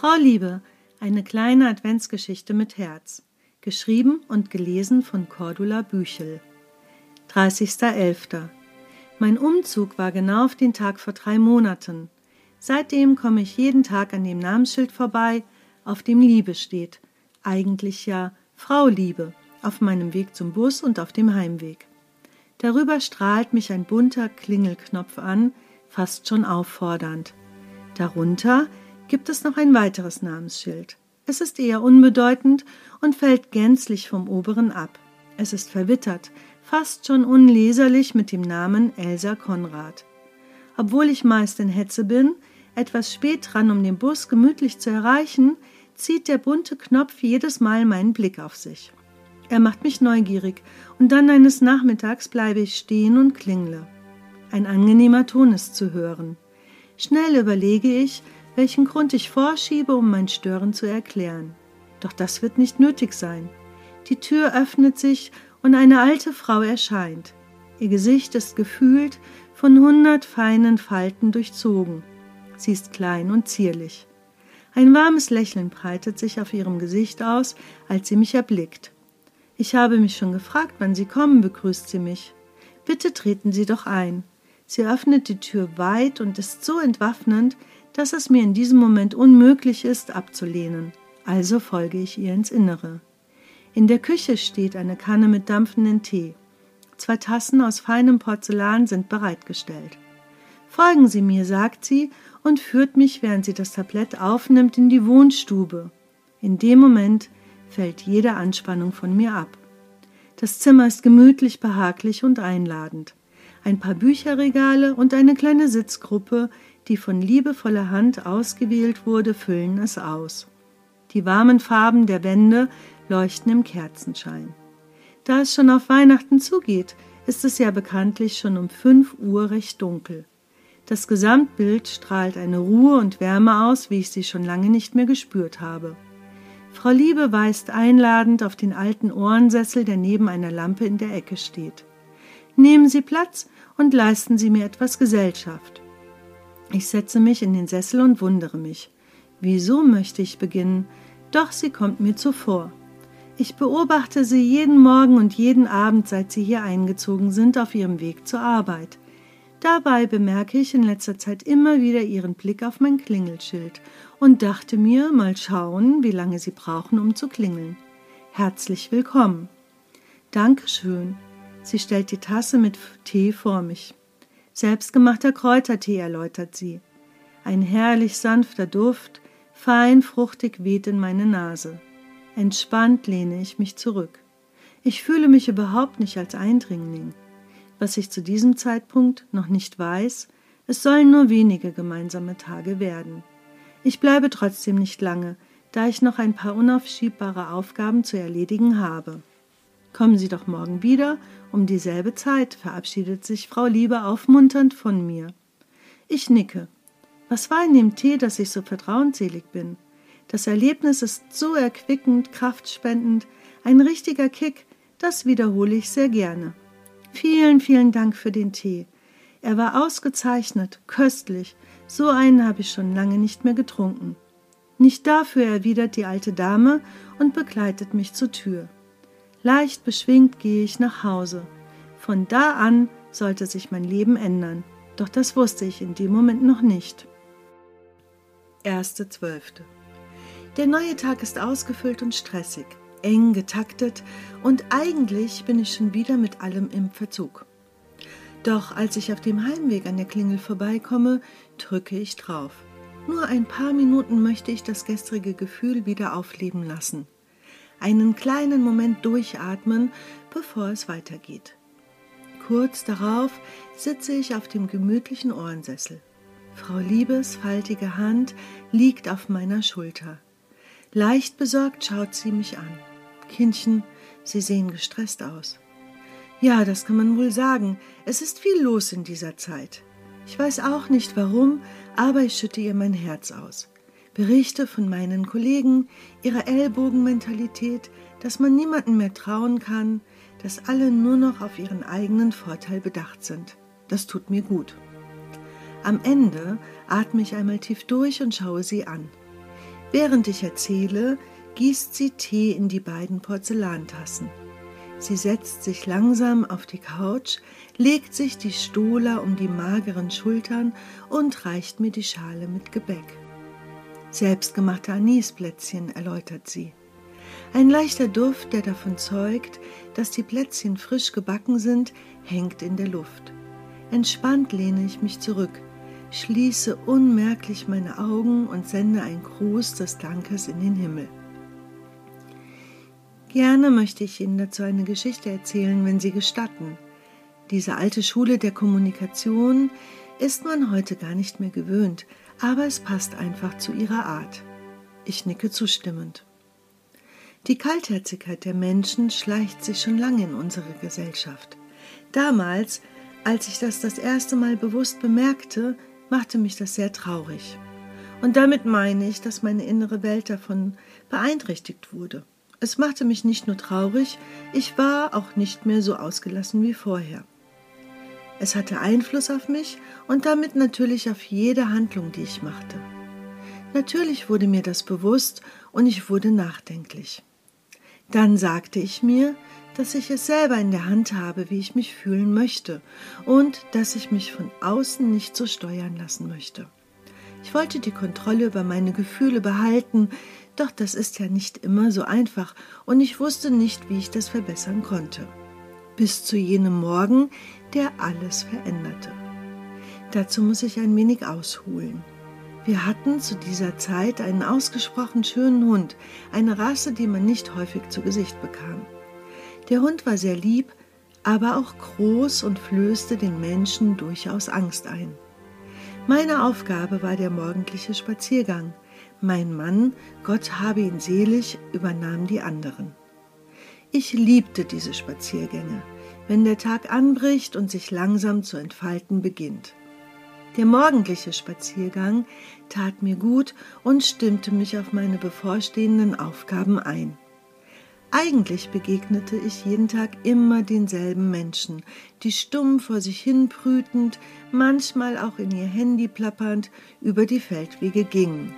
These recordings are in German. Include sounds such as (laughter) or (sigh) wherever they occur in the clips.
Frau Liebe, eine kleine Adventsgeschichte mit Herz. Geschrieben und gelesen von Cordula Büchel. 30.11. Mein Umzug war genau auf den Tag vor drei Monaten. Seitdem komme ich jeden Tag an dem Namensschild vorbei, auf dem Liebe steht. Eigentlich ja Frau Liebe, auf meinem Weg zum Bus und auf dem Heimweg. Darüber strahlt mich ein bunter Klingelknopf an, fast schon auffordernd. Darunter gibt es noch ein weiteres Namensschild. Es ist eher unbedeutend und fällt gänzlich vom oberen ab. Es ist verwittert, fast schon unleserlich mit dem Namen Elsa Konrad. Obwohl ich meist in Hetze bin, etwas spät dran, um den Bus gemütlich zu erreichen, zieht der bunte Knopf jedes Mal meinen Blick auf sich. Er macht mich neugierig, und dann eines Nachmittags bleibe ich stehen und klingle. Ein angenehmer Ton ist zu hören. Schnell überlege ich, welchen Grund ich vorschiebe, um mein Stören zu erklären. Doch das wird nicht nötig sein. Die Tür öffnet sich und eine alte Frau erscheint. Ihr Gesicht ist gefühlt von hundert feinen Falten durchzogen. Sie ist klein und zierlich. Ein warmes Lächeln breitet sich auf ihrem Gesicht aus, als sie mich erblickt. Ich habe mich schon gefragt, wann Sie kommen, begrüßt sie mich. Bitte treten Sie doch ein. Sie öffnet die Tür weit und ist so entwaffnend, dass es mir in diesem Moment unmöglich ist, abzulehnen. Also folge ich ihr ins Innere. In der Küche steht eine Kanne mit dampfenden Tee. Zwei Tassen aus feinem Porzellan sind bereitgestellt. Folgen Sie mir, sagt sie und führt mich, während sie das Tablett aufnimmt, in die Wohnstube. In dem Moment fällt jede Anspannung von mir ab. Das Zimmer ist gemütlich, behaglich und einladend. Ein paar Bücherregale und eine kleine Sitzgruppe, die von liebevoller Hand ausgewählt wurde, füllen es aus. Die warmen Farben der Wände leuchten im Kerzenschein. Da es schon auf Weihnachten zugeht, ist es ja bekanntlich schon um fünf Uhr recht dunkel. Das Gesamtbild strahlt eine Ruhe und Wärme aus, wie ich sie schon lange nicht mehr gespürt habe. Frau Liebe weist einladend auf den alten Ohrensessel, der neben einer Lampe in der Ecke steht. Nehmen Sie Platz und leisten Sie mir etwas Gesellschaft. Ich setze mich in den Sessel und wundere mich. Wieso möchte ich beginnen? Doch sie kommt mir zuvor. Ich beobachte sie jeden Morgen und jeden Abend, seit sie hier eingezogen sind, auf ihrem Weg zur Arbeit. Dabei bemerke ich in letzter Zeit immer wieder ihren Blick auf mein Klingelschild und dachte mir, mal schauen, wie lange sie brauchen, um zu klingeln. Herzlich willkommen. Dankeschön. Sie stellt die Tasse mit Tee vor mich. Selbstgemachter Kräutertee, erläutert sie. Ein herrlich sanfter Duft, fein fruchtig weht in meine Nase. Entspannt lehne ich mich zurück. Ich fühle mich überhaupt nicht als Eindringling. Was ich zu diesem Zeitpunkt noch nicht weiß, es sollen nur wenige gemeinsame Tage werden. Ich bleibe trotzdem nicht lange, da ich noch ein paar unaufschiebbare Aufgaben zu erledigen habe. Kommen Sie doch morgen wieder um dieselbe Zeit verabschiedet sich Frau Liebe aufmunternd von mir. Ich nicke. Was war in dem Tee, dass ich so vertrauensselig bin? Das Erlebnis ist so erquickend, kraftspendend, ein richtiger Kick, das wiederhole ich sehr gerne. Vielen, vielen Dank für den Tee. Er war ausgezeichnet, köstlich, so einen habe ich schon lange nicht mehr getrunken. Nicht dafür erwidert die alte Dame und begleitet mich zur Tür. Leicht beschwingt gehe ich nach Hause. Von da an sollte sich mein Leben ändern, doch das wusste ich in dem Moment noch nicht. 1.12. Der neue Tag ist ausgefüllt und stressig, eng getaktet und eigentlich bin ich schon wieder mit allem im Verzug. Doch als ich auf dem Heimweg an der Klingel vorbeikomme, drücke ich drauf. Nur ein paar Minuten möchte ich das gestrige Gefühl wieder aufleben lassen einen kleinen Moment durchatmen, bevor es weitergeht. Kurz darauf sitze ich auf dem gemütlichen Ohrensessel. Frau Liebes faltige Hand liegt auf meiner Schulter. Leicht besorgt schaut sie mich an. Kindchen, Sie sehen gestresst aus. Ja, das kann man wohl sagen. Es ist viel los in dieser Zeit. Ich weiß auch nicht warum, aber ich schütte ihr mein Herz aus. Berichte von meinen Kollegen, ihrer Ellbogenmentalität, dass man niemandem mehr trauen kann, dass alle nur noch auf ihren eigenen Vorteil bedacht sind. Das tut mir gut. Am Ende atme ich einmal tief durch und schaue sie an. Während ich erzähle, gießt sie Tee in die beiden Porzellantassen. Sie setzt sich langsam auf die Couch, legt sich die Stola um die mageren Schultern und reicht mir die Schale mit Gebäck. Selbstgemachte Anisplätzchen, erläutert sie. Ein leichter Duft, der davon zeugt, dass die Plätzchen frisch gebacken sind, hängt in der Luft. Entspannt lehne ich mich zurück, schließe unmerklich meine Augen und sende einen Gruß des Dankes in den Himmel. Gerne möchte ich Ihnen dazu eine Geschichte erzählen, wenn Sie gestatten. Diese alte Schule der Kommunikation ist man heute gar nicht mehr gewöhnt, aber es passt einfach zu ihrer Art. Ich nicke zustimmend. Die Kaltherzigkeit der Menschen schleicht sich schon lange in unsere Gesellschaft. Damals, als ich das das erste Mal bewusst bemerkte, machte mich das sehr traurig. Und damit meine ich, dass meine innere Welt davon beeinträchtigt wurde. Es machte mich nicht nur traurig, ich war auch nicht mehr so ausgelassen wie vorher. Es hatte Einfluss auf mich und damit natürlich auf jede Handlung, die ich machte. Natürlich wurde mir das bewusst und ich wurde nachdenklich. Dann sagte ich mir, dass ich es selber in der Hand habe, wie ich mich fühlen möchte und dass ich mich von außen nicht so steuern lassen möchte. Ich wollte die Kontrolle über meine Gefühle behalten, doch das ist ja nicht immer so einfach und ich wusste nicht, wie ich das verbessern konnte. Bis zu jenem Morgen, der alles veränderte. Dazu muss ich ein wenig ausholen. Wir hatten zu dieser Zeit einen ausgesprochen schönen Hund, eine Rasse, die man nicht häufig zu Gesicht bekam. Der Hund war sehr lieb, aber auch groß und flößte den Menschen durchaus Angst ein. Meine Aufgabe war der morgendliche Spaziergang, mein Mann, Gott habe ihn selig, übernahm die anderen. Ich liebte diese Spaziergänge, wenn der Tag anbricht und sich langsam zu entfalten beginnt. Der morgendliche Spaziergang tat mir gut und stimmte mich auf meine bevorstehenden Aufgaben ein. Eigentlich begegnete ich jeden Tag immer denselben Menschen, die stumm vor sich hin brütend, manchmal auch in ihr Handy plappernd, über die Feldwege gingen.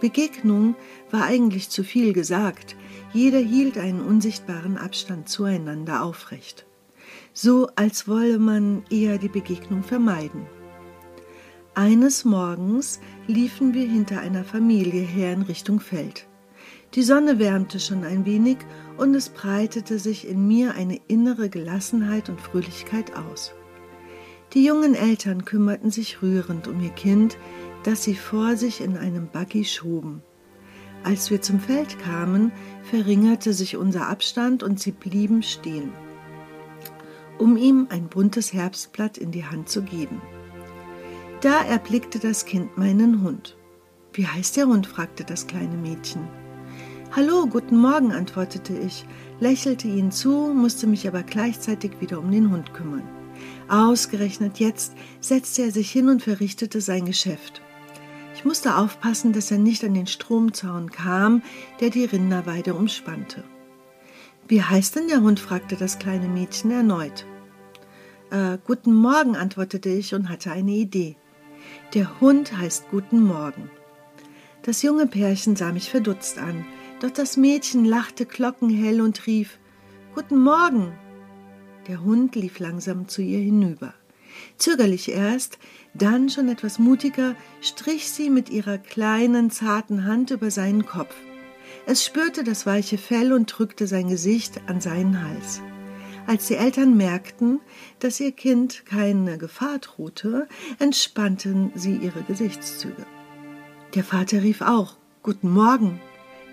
Begegnung war eigentlich zu viel gesagt, jeder hielt einen unsichtbaren Abstand zueinander aufrecht, so als wolle man eher die Begegnung vermeiden. Eines Morgens liefen wir hinter einer Familie her in Richtung Feld. Die Sonne wärmte schon ein wenig und es breitete sich in mir eine innere Gelassenheit und Fröhlichkeit aus. Die jungen Eltern kümmerten sich rührend um ihr Kind, das sie vor sich in einem Buggy schoben. Als wir zum Feld kamen, verringerte sich unser Abstand und sie blieben stehen, um ihm ein buntes Herbstblatt in die Hand zu geben. Da erblickte das Kind meinen Hund. Wie heißt der Hund? fragte das kleine Mädchen. Hallo, guten Morgen, antwortete ich, lächelte ihn zu, musste mich aber gleichzeitig wieder um den Hund kümmern. Ausgerechnet jetzt setzte er sich hin und verrichtete sein Geschäft. Ich musste aufpassen, dass er nicht an den Stromzaun kam, der die Rinderweide umspannte. Wie heißt denn der Hund? fragte das kleine Mädchen erneut. Äh, guten Morgen, antwortete ich und hatte eine Idee. Der Hund heißt Guten Morgen. Das junge Pärchen sah mich verdutzt an, doch das Mädchen lachte glockenhell und rief Guten Morgen. Der Hund lief langsam zu ihr hinüber. Zögerlich erst, dann schon etwas mutiger, strich sie mit ihrer kleinen, zarten Hand über seinen Kopf. Es spürte das weiche Fell und drückte sein Gesicht an seinen Hals. Als die Eltern merkten, dass ihr Kind keine Gefahr drohte, entspannten sie ihre Gesichtszüge. Der Vater rief auch Guten Morgen.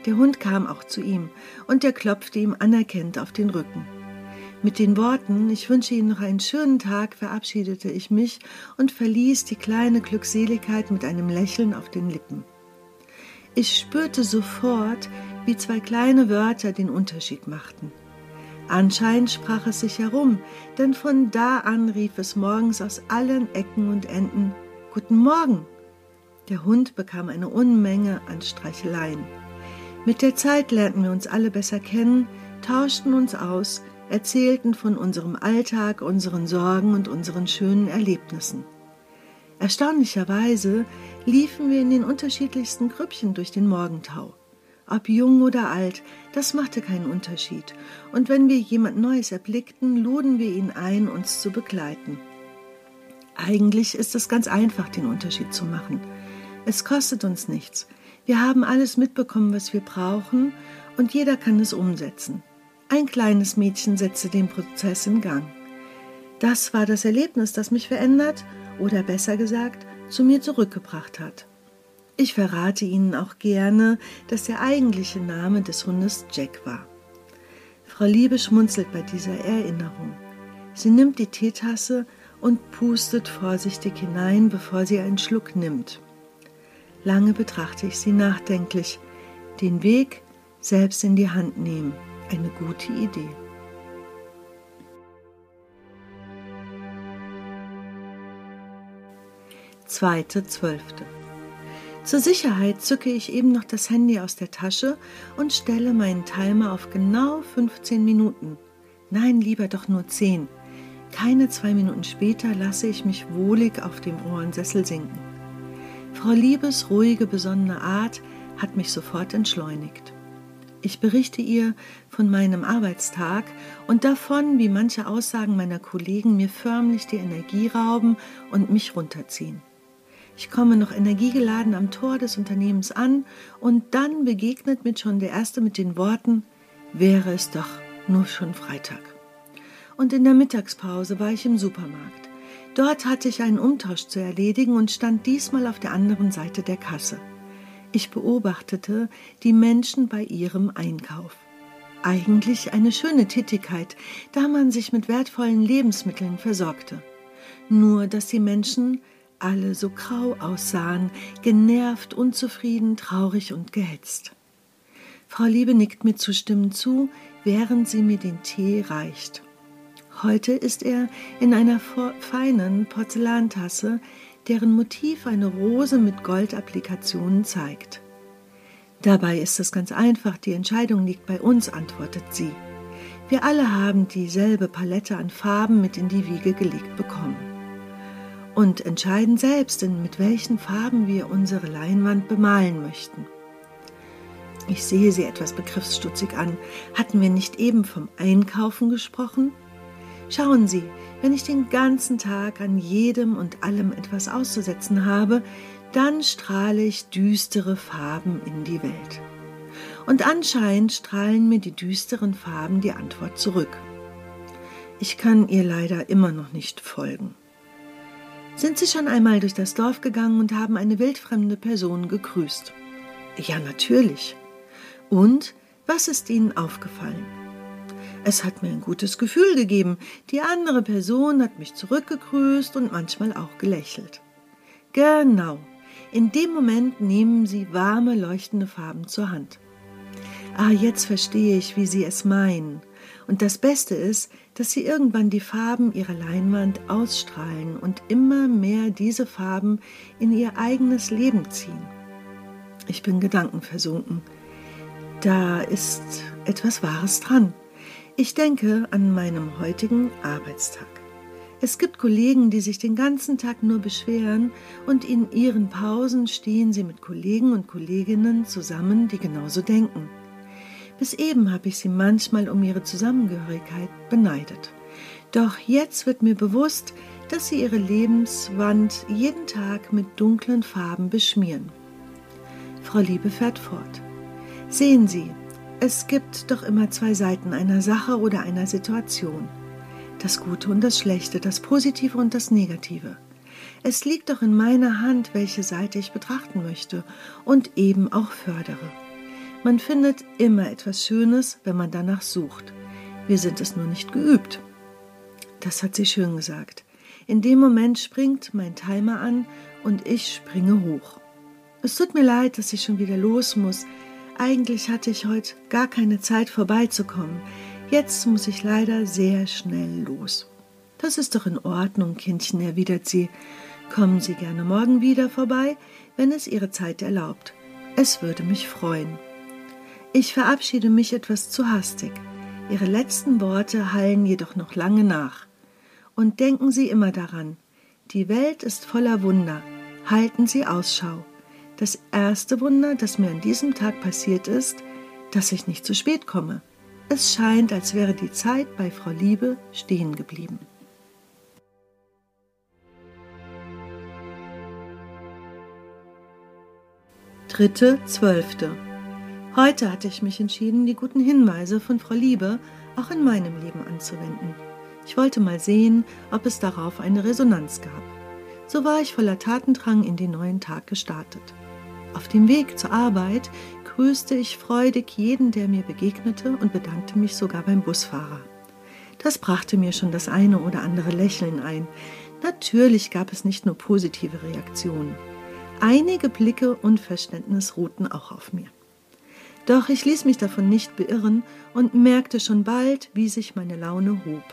Der Hund kam auch zu ihm, und er klopfte ihm anerkennend auf den Rücken. Mit den Worten Ich wünsche Ihnen noch einen schönen Tag verabschiedete ich mich und verließ die kleine Glückseligkeit mit einem Lächeln auf den Lippen. Ich spürte sofort, wie zwei kleine Wörter den Unterschied machten. Anscheinend sprach es sich herum, denn von da an rief es morgens aus allen Ecken und Enden Guten Morgen. Der Hund bekam eine Unmenge an Streicheleien. Mit der Zeit lernten wir uns alle besser kennen, tauschten uns aus, erzählten von unserem Alltag, unseren Sorgen und unseren schönen Erlebnissen. Erstaunlicherweise liefen wir in den unterschiedlichsten Grüppchen durch den Morgentau. Ob jung oder alt, das machte keinen Unterschied, und wenn wir jemand Neues erblickten, luden wir ihn ein, uns zu begleiten. Eigentlich ist es ganz einfach, den Unterschied zu machen. Es kostet uns nichts. Wir haben alles mitbekommen, was wir brauchen, und jeder kann es umsetzen. Ein kleines Mädchen setzte den Prozess in Gang. Das war das Erlebnis, das mich verändert oder besser gesagt zu mir zurückgebracht hat. Ich verrate Ihnen auch gerne, dass der eigentliche Name des Hundes Jack war. Frau Liebe schmunzelt bei dieser Erinnerung. Sie nimmt die Teetasse und pustet vorsichtig hinein, bevor sie einen Schluck nimmt. Lange betrachte ich sie nachdenklich. Den Weg selbst in die Hand nehmen. Eine gute Idee. Zweite Zwölfte. Zur Sicherheit zücke ich eben noch das Handy aus der Tasche und stelle meinen Timer auf genau 15 Minuten. Nein, lieber doch nur 10. Keine zwei Minuten später lasse ich mich wohlig auf dem Ohrensessel sinken. Frau Liebes ruhige, besonnene Art hat mich sofort entschleunigt. Ich berichte ihr von meinem Arbeitstag und davon, wie manche Aussagen meiner Kollegen mir förmlich die Energie rauben und mich runterziehen. Ich komme noch energiegeladen am Tor des Unternehmens an und dann begegnet mir schon der Erste mit den Worten, wäre es doch nur schon Freitag. Und in der Mittagspause war ich im Supermarkt. Dort hatte ich einen Umtausch zu erledigen und stand diesmal auf der anderen Seite der Kasse. Ich beobachtete die Menschen bei ihrem Einkauf. Eigentlich eine schöne Tätigkeit, da man sich mit wertvollen Lebensmitteln versorgte. Nur dass die Menschen alle so grau aussahen, genervt, unzufrieden, traurig und gehetzt. Frau Liebe nickt mir zustimmend zu, während sie mir den Tee reicht. Heute ist er in einer feinen Porzellantasse, deren Motiv eine Rose mit Goldapplikationen zeigt. Dabei ist es ganz einfach, die Entscheidung liegt bei uns, antwortet sie. Wir alle haben dieselbe Palette an Farben mit in die Wiege gelegt bekommen und entscheiden selbst, mit welchen Farben wir unsere Leinwand bemalen möchten. Ich sehe sie etwas begriffsstutzig an. Hatten wir nicht eben vom Einkaufen gesprochen? Schauen Sie, wenn ich den ganzen Tag an jedem und allem etwas auszusetzen habe, dann strahle ich düstere Farben in die Welt. Und anscheinend strahlen mir die düsteren Farben die Antwort zurück. Ich kann ihr leider immer noch nicht folgen. Sind Sie schon einmal durch das Dorf gegangen und haben eine wildfremde Person gegrüßt? Ja, natürlich. Und was ist Ihnen aufgefallen? Es hat mir ein gutes Gefühl gegeben. Die andere Person hat mich zurückgegrüßt und manchmal auch gelächelt. Genau. In dem Moment nehmen Sie warme, leuchtende Farben zur Hand. Ah, jetzt verstehe ich, wie Sie es meinen. Und das Beste ist, dass sie irgendwann die Farben ihrer Leinwand ausstrahlen und immer mehr diese Farben in ihr eigenes Leben ziehen. Ich bin gedankenversunken. Da ist etwas Wahres dran. Ich denke an meinem heutigen Arbeitstag. Es gibt Kollegen, die sich den ganzen Tag nur beschweren und in ihren Pausen stehen sie mit Kollegen und Kolleginnen zusammen, die genauso denken. Bis eben habe ich sie manchmal um ihre Zusammengehörigkeit beneidet. Doch jetzt wird mir bewusst, dass sie ihre Lebenswand jeden Tag mit dunklen Farben beschmieren. Frau Liebe fährt fort. Sehen Sie, es gibt doch immer zwei Seiten einer Sache oder einer Situation. Das Gute und das Schlechte, das Positive und das Negative. Es liegt doch in meiner Hand, welche Seite ich betrachten möchte und eben auch fördere. Man findet immer etwas Schönes, wenn man danach sucht. Wir sind es nur nicht geübt. Das hat sie schön gesagt. In dem Moment springt mein Timer an und ich springe hoch. Es tut mir leid, dass ich schon wieder los muss. Eigentlich hatte ich heute gar keine Zeit vorbeizukommen. Jetzt muss ich leider sehr schnell los. Das ist doch in Ordnung, Kindchen, erwidert sie. Kommen Sie gerne morgen wieder vorbei, wenn es Ihre Zeit erlaubt. Es würde mich freuen. Ich verabschiede mich etwas zu hastig. Ihre letzten Worte hallen jedoch noch lange nach. Und denken Sie immer daran, Die Welt ist voller Wunder. Halten Sie Ausschau. Das erste Wunder, das mir an diesem Tag passiert ist, dass ich nicht zu spät komme. Es scheint, als wäre die Zeit bei Frau Liebe stehen geblieben. Dritte, zwölfte. Heute hatte ich mich entschieden, die guten Hinweise von Frau Liebe auch in meinem Leben anzuwenden. Ich wollte mal sehen, ob es darauf eine Resonanz gab. So war ich voller Tatendrang in den neuen Tag gestartet. Auf dem Weg zur Arbeit grüßte ich freudig jeden, der mir begegnete und bedankte mich sogar beim Busfahrer. Das brachte mir schon das eine oder andere Lächeln ein. Natürlich gab es nicht nur positive Reaktionen. Einige Blicke und Verständnis ruhten auch auf mir. Doch ich ließ mich davon nicht beirren und merkte schon bald, wie sich meine Laune hob.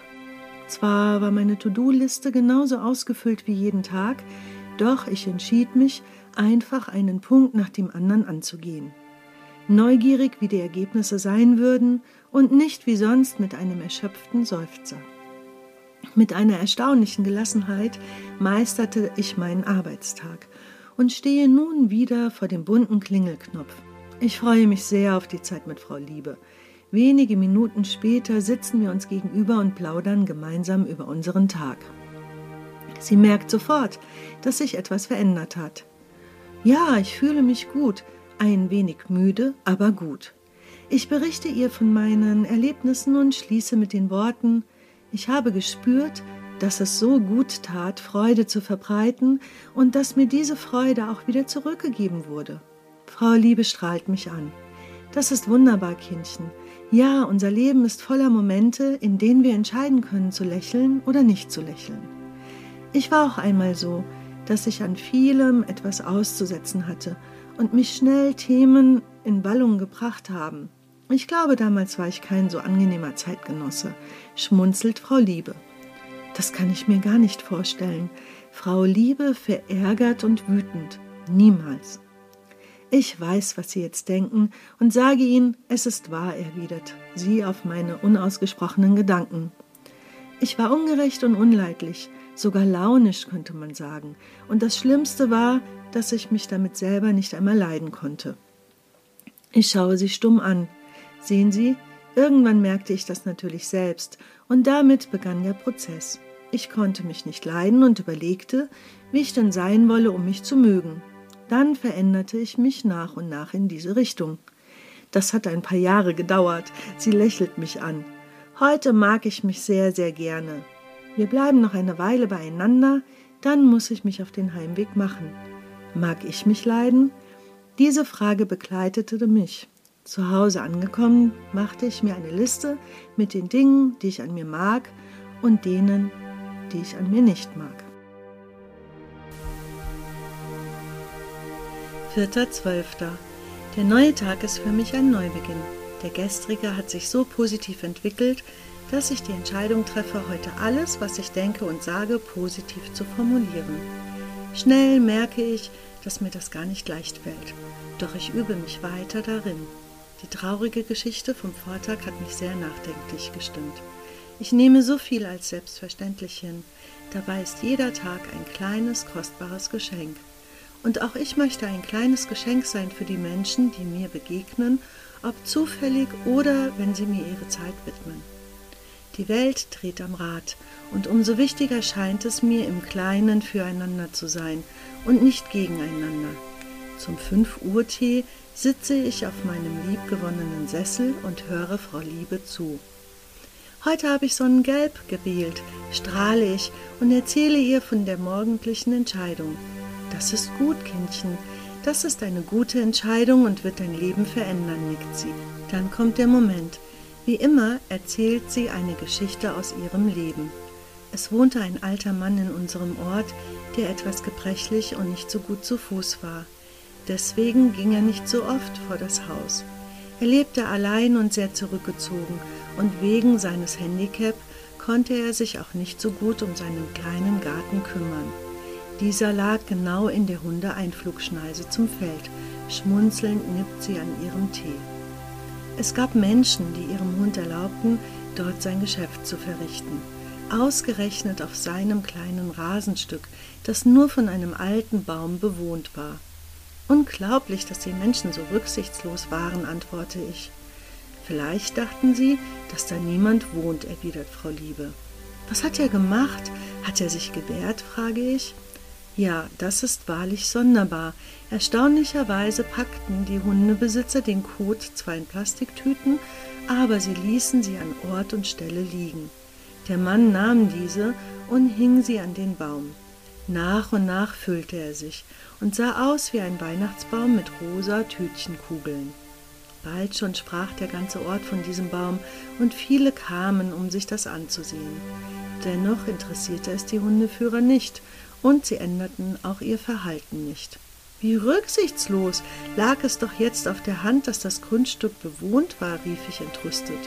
Zwar war meine To-Do-Liste genauso ausgefüllt wie jeden Tag, doch ich entschied mich, einfach einen Punkt nach dem anderen anzugehen. Neugierig, wie die Ergebnisse sein würden und nicht wie sonst mit einem erschöpften Seufzer. Mit einer erstaunlichen Gelassenheit meisterte ich meinen Arbeitstag und stehe nun wieder vor dem bunten Klingelknopf. Ich freue mich sehr auf die Zeit mit Frau Liebe. Wenige Minuten später sitzen wir uns gegenüber und plaudern gemeinsam über unseren Tag. Sie merkt sofort, dass sich etwas verändert hat. Ja, ich fühle mich gut, ein wenig müde, aber gut. Ich berichte ihr von meinen Erlebnissen und schließe mit den Worten Ich habe gespürt, dass es so gut tat, Freude zu verbreiten und dass mir diese Freude auch wieder zurückgegeben wurde. Frau Liebe strahlt mich an. Das ist wunderbar, Kindchen. Ja, unser Leben ist voller Momente, in denen wir entscheiden können, zu lächeln oder nicht zu lächeln. Ich war auch einmal so, dass ich an vielem etwas auszusetzen hatte und mich schnell Themen in Ballung gebracht haben. Ich glaube, damals war ich kein so angenehmer Zeitgenosse, schmunzelt Frau Liebe. Das kann ich mir gar nicht vorstellen. Frau Liebe verärgert und wütend. Niemals. Ich weiß, was Sie jetzt denken, und sage Ihnen, es ist wahr, erwidert sie auf meine unausgesprochenen Gedanken. Ich war ungerecht und unleidlich, sogar launisch könnte man sagen, und das Schlimmste war, dass ich mich damit selber nicht einmal leiden konnte. Ich schaue sie stumm an. Sehen Sie, irgendwann merkte ich das natürlich selbst, und damit begann der Prozess. Ich konnte mich nicht leiden und überlegte, wie ich denn sein wolle, um mich zu mögen. Dann veränderte ich mich nach und nach in diese Richtung. Das hat ein paar Jahre gedauert. Sie lächelt mich an. Heute mag ich mich sehr, sehr gerne. Wir bleiben noch eine Weile beieinander, dann muss ich mich auf den Heimweg machen. Mag ich mich leiden? Diese Frage begleitete mich. Zu Hause angekommen, machte ich mir eine Liste mit den Dingen, die ich an mir mag und denen, die ich an mir nicht mag. 4.12. Der neue Tag ist für mich ein Neubeginn. Der gestrige hat sich so positiv entwickelt, dass ich die Entscheidung treffe, heute alles, was ich denke und sage, positiv zu formulieren. Schnell merke ich, dass mir das gar nicht leicht fällt, doch ich übe mich weiter darin. Die traurige Geschichte vom Vortag hat mich sehr nachdenklich gestimmt. Ich nehme so viel als selbstverständlich hin, dabei ist jeder Tag ein kleines, kostbares Geschenk. Und auch ich möchte ein kleines Geschenk sein für die Menschen, die mir begegnen, ob zufällig oder wenn sie mir ihre Zeit widmen. Die Welt dreht am Rad, und umso wichtiger scheint es mir, im Kleinen füreinander zu sein und nicht gegeneinander. Zum 5 Uhr Tee sitze ich auf meinem liebgewonnenen Sessel und höre Frau Liebe zu. Heute habe ich Sonnengelb gewählt, strahle ich und erzähle ihr von der morgendlichen Entscheidung. Das ist gut, Kindchen. Das ist eine gute Entscheidung und wird dein Leben verändern, nickt sie. Dann kommt der Moment. Wie immer erzählt sie eine Geschichte aus ihrem Leben. Es wohnte ein alter Mann in unserem Ort, der etwas gebrechlich und nicht so gut zu Fuß war. Deswegen ging er nicht so oft vor das Haus. Er lebte allein und sehr zurückgezogen, und wegen seines Handicap konnte er sich auch nicht so gut um seinen kleinen Garten kümmern. Dieser lag genau in der Hundeeinflugschneise zum Feld. Schmunzelnd nippt sie an ihrem Tee. Es gab Menschen, die ihrem Hund erlaubten, dort sein Geschäft zu verrichten. ausgerechnet auf seinem kleinen Rasenstück, das nur von einem alten Baum bewohnt war. Unglaublich, dass die Menschen so rücksichtslos waren, antworte ich. Vielleicht dachten sie, dass da niemand wohnt, erwidert Frau Liebe. Was hat er gemacht? Hat er sich gewehrt? frage ich. Ja, das ist wahrlich sonderbar. Erstaunlicherweise packten die Hundebesitzer den Kot zwar in Plastiktüten, aber sie ließen sie an Ort und Stelle liegen. Der Mann nahm diese und hing sie an den Baum. Nach und nach füllte er sich und sah aus wie ein Weihnachtsbaum mit rosa Tütchenkugeln. Bald schon sprach der ganze Ort von diesem Baum, und viele kamen, um sich das anzusehen. Dennoch interessierte es die Hundeführer nicht, und sie änderten auch ihr Verhalten nicht. Wie rücksichtslos lag es doch jetzt auf der Hand, dass das Grundstück bewohnt war, rief ich entrüstet.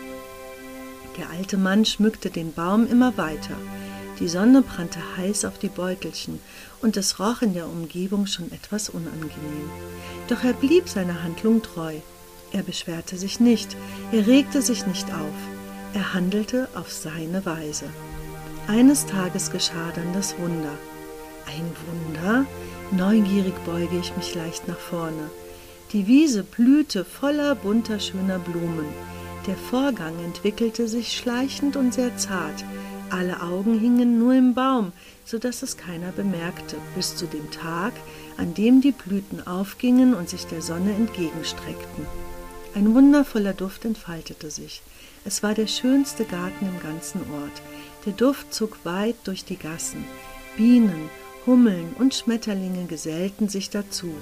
Der alte Mann schmückte den Baum immer weiter. Die Sonne brannte heiß auf die Beutelchen, und es roch in der Umgebung schon etwas unangenehm. Doch er blieb seiner Handlung treu. Er beschwerte sich nicht, er regte sich nicht auf, er handelte auf seine Weise. Eines Tages geschah dann das Wunder. Ein Wunder? Neugierig beuge ich mich leicht nach vorne. Die Wiese blühte voller bunter schöner Blumen. Der Vorgang entwickelte sich schleichend und sehr zart. Alle Augen hingen nur im Baum, so dass es keiner bemerkte, bis zu dem Tag, an dem die Blüten aufgingen und sich der Sonne entgegenstreckten. Ein wundervoller Duft entfaltete sich. Es war der schönste Garten im ganzen Ort. Der Duft zog weit durch die Gassen. Bienen, Hummeln und Schmetterlinge gesellten sich dazu.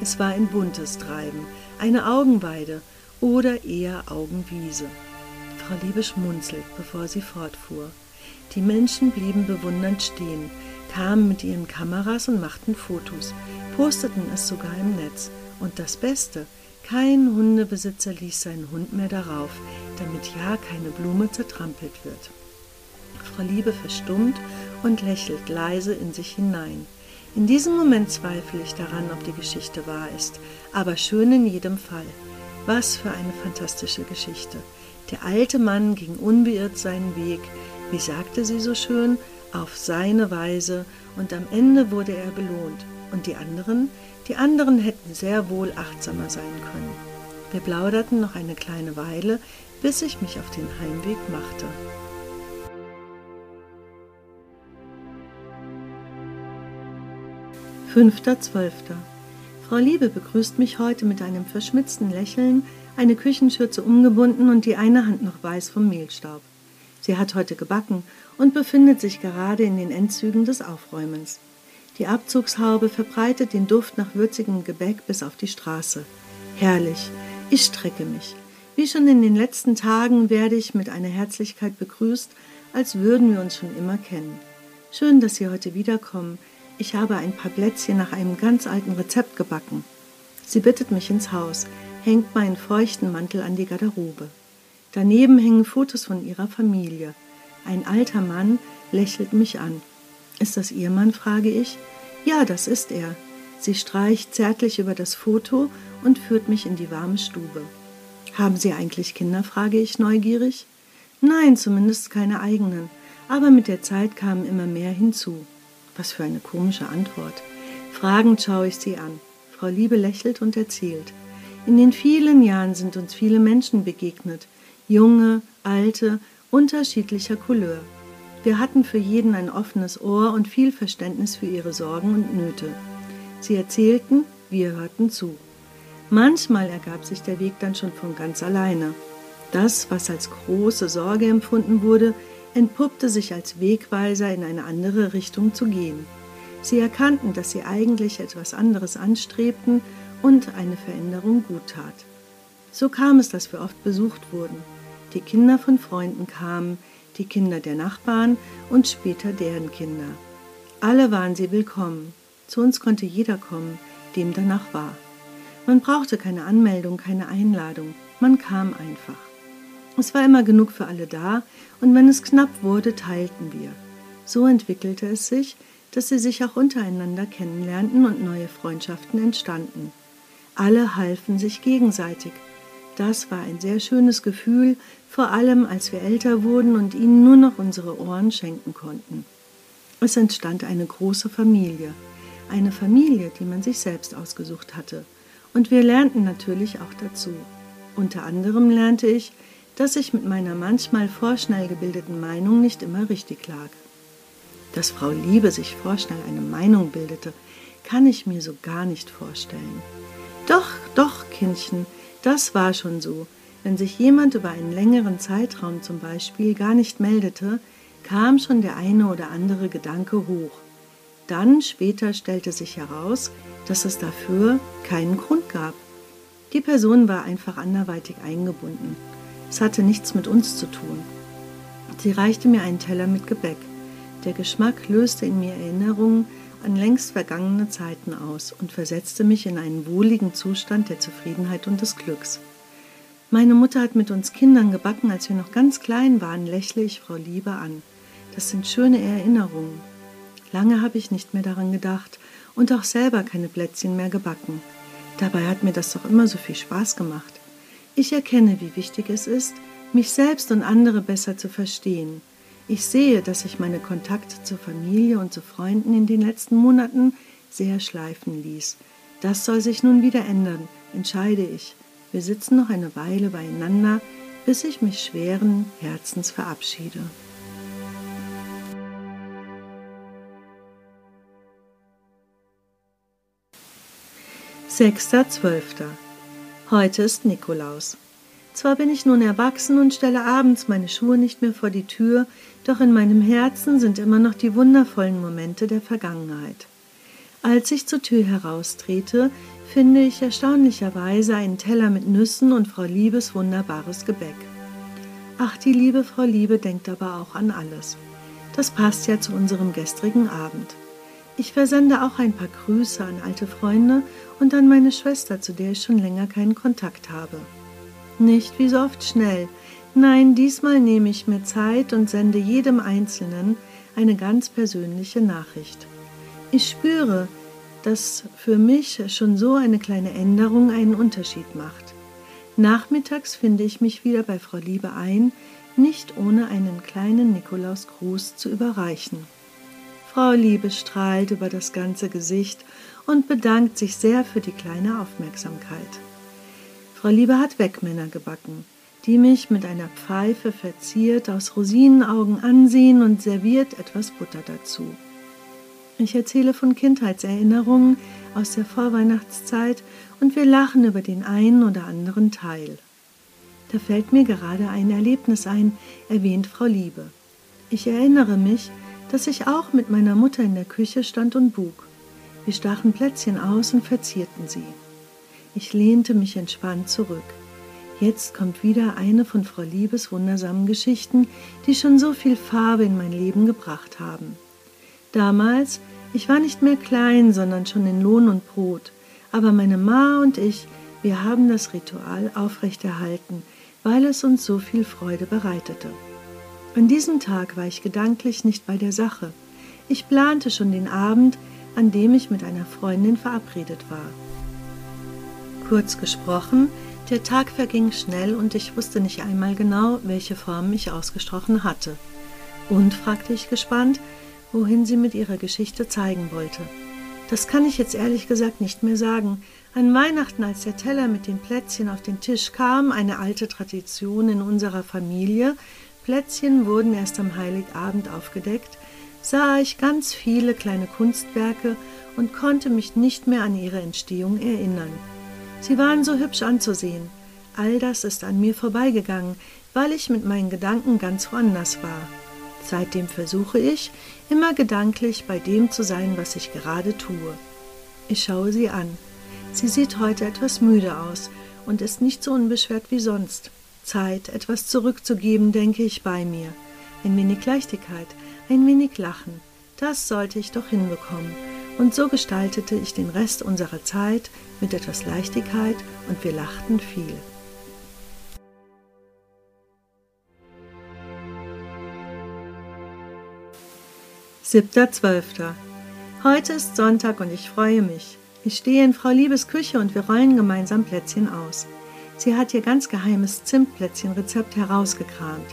Es war ein buntes Treiben, eine Augenweide oder eher Augenwiese. Frau Liebe schmunzelt, bevor sie fortfuhr. Die Menschen blieben bewundernd stehen, kamen mit ihren Kameras und machten Fotos, posteten es sogar im Netz. Und das Beste, kein Hundebesitzer ließ seinen Hund mehr darauf, damit ja keine Blume zertrampelt wird. Frau Liebe verstummt und lächelt leise in sich hinein. In diesem Moment zweifle ich daran, ob die Geschichte wahr ist, aber schön in jedem Fall. Was für eine fantastische Geschichte. Der alte Mann ging unbeirrt seinen Weg, wie sagte sie so schön, auf seine Weise, und am Ende wurde er belohnt. Und die anderen? Die anderen hätten sehr wohl achtsamer sein können. Wir plauderten noch eine kleine Weile, bis ich mich auf den Heimweg machte. 5.12. Frau Liebe begrüßt mich heute mit einem verschmitzten Lächeln, eine Küchenschürze umgebunden und die eine Hand noch weiß vom Mehlstaub. Sie hat heute gebacken und befindet sich gerade in den Endzügen des Aufräumens. Die Abzugshaube verbreitet den Duft nach würzigem Gebäck bis auf die Straße. Herrlich, ich strecke mich. Wie schon in den letzten Tagen werde ich mit einer Herzlichkeit begrüßt, als würden wir uns schon immer kennen. Schön, dass Sie heute wiederkommen. Ich habe ein paar Plätzchen nach einem ganz alten Rezept gebacken. Sie bittet mich ins Haus, hängt meinen feuchten Mantel an die Garderobe. Daneben hängen Fotos von ihrer Familie. Ein alter Mann lächelt mich an. Ist das Ihr Mann? frage ich. Ja, das ist er. Sie streicht zärtlich über das Foto und führt mich in die warme Stube. Haben Sie eigentlich Kinder? frage ich neugierig. Nein, zumindest keine eigenen, aber mit der Zeit kamen immer mehr hinzu. Was für eine komische Antwort. Fragend schaue ich sie an. Frau Liebe lächelt und erzählt. In den vielen Jahren sind uns viele Menschen begegnet, junge, alte, unterschiedlicher Couleur. Wir hatten für jeden ein offenes Ohr und viel Verständnis für ihre Sorgen und Nöte. Sie erzählten, wir hörten zu. Manchmal ergab sich der Weg dann schon von ganz alleine. Das, was als große Sorge empfunden wurde, entpuppte sich als Wegweiser in eine andere Richtung zu gehen. Sie erkannten, dass sie eigentlich etwas anderes anstrebten und eine Veränderung gut tat. So kam es, dass wir oft besucht wurden. Die Kinder von Freunden kamen, die Kinder der Nachbarn und später deren Kinder. Alle waren sie willkommen. Zu uns konnte jeder kommen, dem danach war. Man brauchte keine Anmeldung, keine Einladung, man kam einfach. Es war immer genug für alle da, und wenn es knapp wurde, teilten wir. So entwickelte es sich, dass sie sich auch untereinander kennenlernten und neue Freundschaften entstanden. Alle halfen sich gegenseitig. Das war ein sehr schönes Gefühl, vor allem als wir älter wurden und ihnen nur noch unsere Ohren schenken konnten. Es entstand eine große Familie, eine Familie, die man sich selbst ausgesucht hatte. Und wir lernten natürlich auch dazu. Unter anderem lernte ich, dass ich mit meiner manchmal vorschnell gebildeten Meinung nicht immer richtig lag. Dass Frau Liebe sich vorschnell eine Meinung bildete, kann ich mir so gar nicht vorstellen. Doch, doch, Kindchen, das war schon so. Wenn sich jemand über einen längeren Zeitraum zum Beispiel gar nicht meldete, kam schon der eine oder andere Gedanke hoch. Dann später stellte sich heraus, dass es dafür keinen Grund gab. Die Person war einfach anderweitig eingebunden. Es hatte nichts mit uns zu tun. Sie reichte mir einen Teller mit Gebäck. Der Geschmack löste in mir Erinnerungen an längst vergangene Zeiten aus und versetzte mich in einen wohligen Zustand der Zufriedenheit und des Glücks. Meine Mutter hat mit uns Kindern gebacken, als wir noch ganz klein waren, lächle ich Frau Liebe an. Das sind schöne Erinnerungen. Lange habe ich nicht mehr daran gedacht und auch selber keine Plätzchen mehr gebacken. Dabei hat mir das doch immer so viel Spaß gemacht. Ich erkenne, wie wichtig es ist, mich selbst und andere besser zu verstehen ich sehe, dass sich meine Kontakte zur Familie und zu Freunden in den letzten Monaten sehr schleifen ließ. Das soll sich nun wieder ändern, entscheide ich. Wir sitzen noch eine Weile beieinander, bis ich mich schweren Herzens verabschiede. Sechster Zwölfter. Heute ist Nikolaus. Zwar bin ich nun erwachsen und stelle abends meine Schuhe nicht mehr vor die Tür, doch in meinem Herzen sind immer noch die wundervollen Momente der Vergangenheit. Als ich zur Tür heraustrete, finde ich erstaunlicherweise einen Teller mit Nüssen und Frau Liebes wunderbares Gebäck. Ach, die liebe Frau Liebe denkt aber auch an alles. Das passt ja zu unserem gestrigen Abend. Ich versende auch ein paar Grüße an alte Freunde und an meine Schwester, zu der ich schon länger keinen Kontakt habe. Nicht wie so oft schnell. Nein, diesmal nehme ich mir Zeit und sende jedem Einzelnen eine ganz persönliche Nachricht. Ich spüre, dass für mich schon so eine kleine Änderung einen Unterschied macht. Nachmittags finde ich mich wieder bei Frau Liebe ein, nicht ohne einen kleinen Nikolausgruß zu überreichen. Frau Liebe strahlt über das ganze Gesicht und bedankt sich sehr für die kleine Aufmerksamkeit. Frau Liebe hat Wegmänner gebacken, die mich mit einer Pfeife verziert aus Rosinenaugen ansehen und serviert etwas Butter dazu. Ich erzähle von Kindheitserinnerungen aus der Vorweihnachtszeit und wir lachen über den einen oder anderen Teil. Da fällt mir gerade ein Erlebnis ein, erwähnt Frau Liebe. Ich erinnere mich, dass ich auch mit meiner Mutter in der Küche stand und bug. Wir stachen Plätzchen aus und verzierten sie. Ich lehnte mich entspannt zurück. Jetzt kommt wieder eine von Frau Liebes wundersamen Geschichten, die schon so viel Farbe in mein Leben gebracht haben. Damals, ich war nicht mehr klein, sondern schon in Lohn und Brot, aber meine Ma und ich, wir haben das Ritual aufrechterhalten, weil es uns so viel Freude bereitete. An diesem Tag war ich gedanklich nicht bei der Sache. Ich plante schon den Abend, an dem ich mit einer Freundin verabredet war. Kurz gesprochen, der Tag verging schnell und ich wusste nicht einmal genau, welche Form ich ausgesprochen hatte. Und, fragte ich gespannt, wohin sie mit ihrer Geschichte zeigen wollte. Das kann ich jetzt ehrlich gesagt nicht mehr sagen. An Weihnachten, als der Teller mit den Plätzchen auf den Tisch kam, eine alte Tradition in unserer Familie, Plätzchen wurden erst am Heiligabend aufgedeckt, sah ich ganz viele kleine Kunstwerke und konnte mich nicht mehr an ihre Entstehung erinnern. Sie waren so hübsch anzusehen. All das ist an mir vorbeigegangen, weil ich mit meinen Gedanken ganz woanders war. Seitdem versuche ich, immer gedanklich bei dem zu sein, was ich gerade tue. Ich schaue sie an. Sie sieht heute etwas müde aus und ist nicht so unbeschwert wie sonst. Zeit, etwas zurückzugeben, denke ich bei mir. Ein wenig Leichtigkeit, ein wenig Lachen. Das sollte ich doch hinbekommen. Und so gestaltete ich den Rest unserer Zeit mit etwas Leichtigkeit und wir lachten viel. Siebter Zwölfter. Heute ist Sonntag und ich freue mich. Ich stehe in Frau Liebes Küche und wir rollen gemeinsam Plätzchen aus. Sie hat ihr ganz geheimes Zimtplätzchenrezept herausgekramt.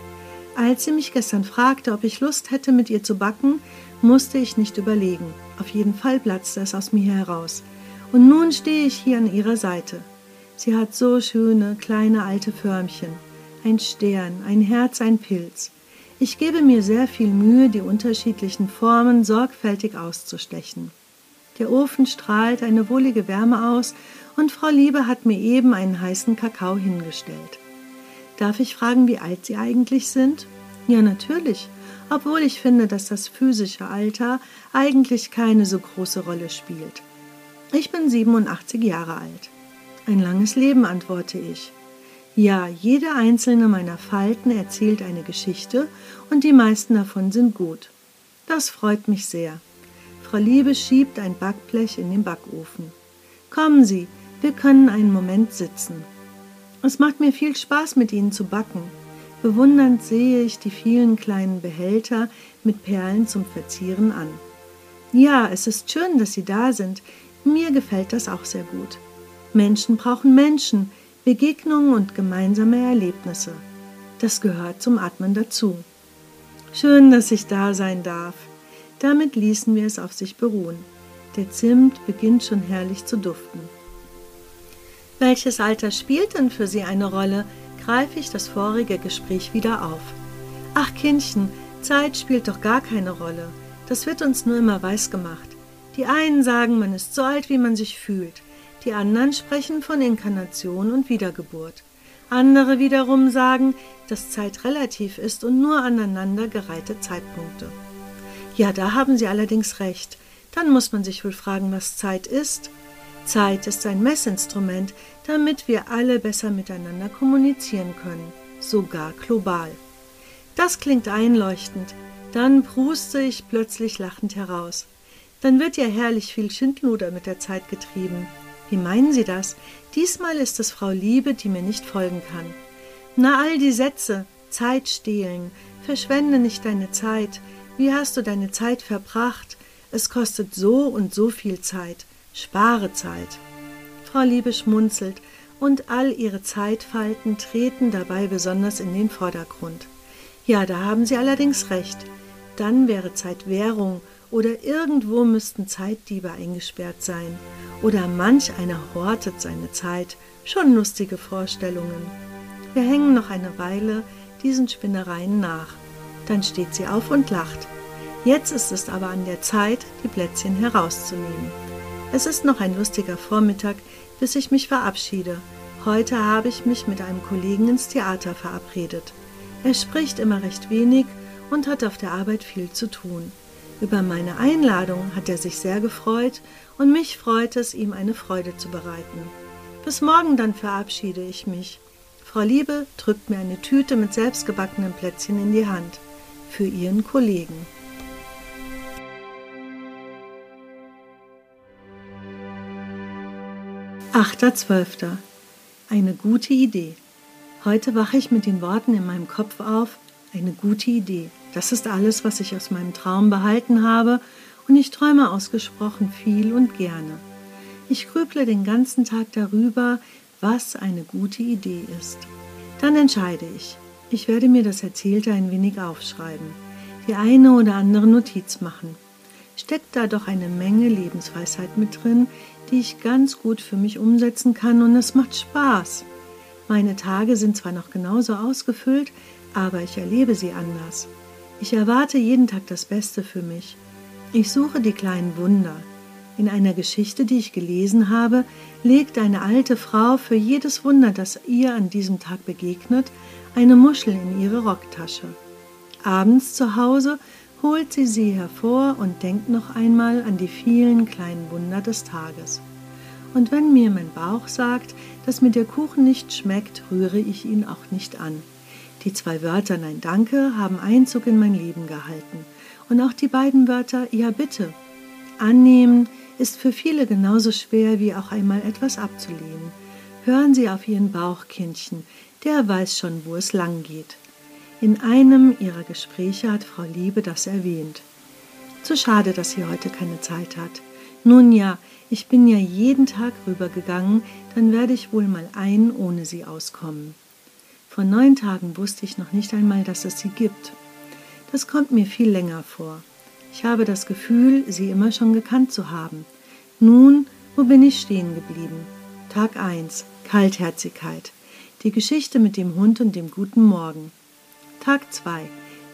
Als sie mich gestern fragte, ob ich Lust hätte, mit ihr zu backen, musste ich nicht überlegen. Auf jeden Fall platzte es aus mir heraus. Und nun stehe ich hier an ihrer Seite. Sie hat so schöne, kleine alte Förmchen. Ein Stern, ein Herz, ein Pilz. Ich gebe mir sehr viel Mühe, die unterschiedlichen Formen sorgfältig auszustechen. Der Ofen strahlt eine wohlige Wärme aus und Frau Liebe hat mir eben einen heißen Kakao hingestellt. Darf ich fragen, wie alt Sie eigentlich sind? Ja, natürlich, obwohl ich finde, dass das physische Alter eigentlich keine so große Rolle spielt. Ich bin 87 Jahre alt. Ein langes Leben, antworte ich. Ja, jede einzelne meiner Falten erzählt eine Geschichte und die meisten davon sind gut. Das freut mich sehr. Frau Liebe schiebt ein Backblech in den Backofen. Kommen Sie, wir können einen Moment sitzen. Es macht mir viel Spaß, mit Ihnen zu backen. Bewundernd sehe ich die vielen kleinen Behälter mit Perlen zum Verzieren an. Ja, es ist schön, dass Sie da sind. Mir gefällt das auch sehr gut. Menschen brauchen Menschen, Begegnungen und gemeinsame Erlebnisse. Das gehört zum Atmen dazu. Schön, dass ich da sein darf. Damit ließen wir es auf sich beruhen. Der Zimt beginnt schon herrlich zu duften. Welches Alter spielt denn für Sie eine Rolle? greife ich das vorige Gespräch wieder auf. Ach Kindchen, Zeit spielt doch gar keine Rolle. Das wird uns nur immer weiß gemacht. Die einen sagen, man ist so alt, wie man sich fühlt. Die anderen sprechen von Inkarnation und Wiedergeburt. Andere wiederum sagen, dass Zeit relativ ist und nur aneinandergereihte Zeitpunkte. Ja, da haben Sie allerdings recht. Dann muss man sich wohl fragen, was Zeit ist. Zeit ist ein Messinstrument, damit wir alle besser miteinander kommunizieren können, sogar global. Das klingt einleuchtend. Dann pruste ich plötzlich lachend heraus. Dann wird ja herrlich viel Schindluder mit der Zeit getrieben. Wie meinen Sie das? Diesmal ist es Frau Liebe, die mir nicht folgen kann. Na, all die Sätze, Zeit stehlen, verschwende nicht deine Zeit, wie hast du deine Zeit verbracht, es kostet so und so viel Zeit, spare Zeit. Frau Liebe schmunzelt, und all ihre Zeitfalten treten dabei besonders in den Vordergrund. Ja, da haben Sie allerdings recht. Dann wäre Zeit Währung oder irgendwo müssten Zeitdiebe eingesperrt sein. Oder manch einer hortet seine Zeit. Schon lustige Vorstellungen. Wir hängen noch eine Weile diesen Spinnereien nach. Dann steht sie auf und lacht. Jetzt ist es aber an der Zeit, die Plätzchen herauszunehmen. Es ist noch ein lustiger Vormittag, bis ich mich verabschiede. Heute habe ich mich mit einem Kollegen ins Theater verabredet. Er spricht immer recht wenig und hat auf der Arbeit viel zu tun. Über meine Einladung hat er sich sehr gefreut und mich freut es, ihm eine Freude zu bereiten. Bis morgen dann verabschiede ich mich. Frau Liebe drückt mir eine Tüte mit selbstgebackenen Plätzchen in die Hand. Für ihren Kollegen. Achter Zwölfter. Eine gute Idee. Heute wache ich mit den Worten in meinem Kopf auf. Eine gute Idee. Das ist alles, was ich aus meinem Traum behalten habe, und ich träume ausgesprochen viel und gerne. Ich grüble den ganzen Tag darüber, was eine gute Idee ist. Dann entscheide ich. Ich werde mir das Erzählte ein wenig aufschreiben, die eine oder andere Notiz machen. Steckt da doch eine Menge Lebensweisheit mit drin, die ich ganz gut für mich umsetzen kann und es macht Spaß. Meine Tage sind zwar noch genauso ausgefüllt, aber ich erlebe sie anders. Ich erwarte jeden Tag das Beste für mich. Ich suche die kleinen Wunder. In einer Geschichte, die ich gelesen habe, legt eine alte Frau für jedes Wunder, das ihr an diesem Tag begegnet, eine Muschel in ihre Rocktasche. Abends zu Hause holt sie sie hervor und denkt noch einmal an die vielen kleinen Wunder des Tages. Und wenn mir mein Bauch sagt, dass mir der Kuchen nicht schmeckt, rühre ich ihn auch nicht an. Die zwei Wörter Nein Danke haben Einzug in mein Leben gehalten. Und auch die beiden Wörter Ja bitte. Annehmen ist für viele genauso schwer wie auch einmal etwas abzulehnen. Hören Sie auf Ihren Bauch, Kindchen, der weiß schon, wo es lang geht. In einem ihrer Gespräche hat Frau Liebe das erwähnt. Zu schade, dass sie heute keine Zeit hat. Nun ja, ich bin ja jeden Tag rübergegangen, dann werde ich wohl mal einen ohne sie auskommen. Vor neun Tagen wusste ich noch nicht einmal, dass es sie gibt. Das kommt mir viel länger vor. Ich habe das Gefühl, sie immer schon gekannt zu haben. Nun, wo bin ich stehen geblieben? Tag 1. Kaltherzigkeit. Die Geschichte mit dem Hund und dem guten Morgen. Tag 2.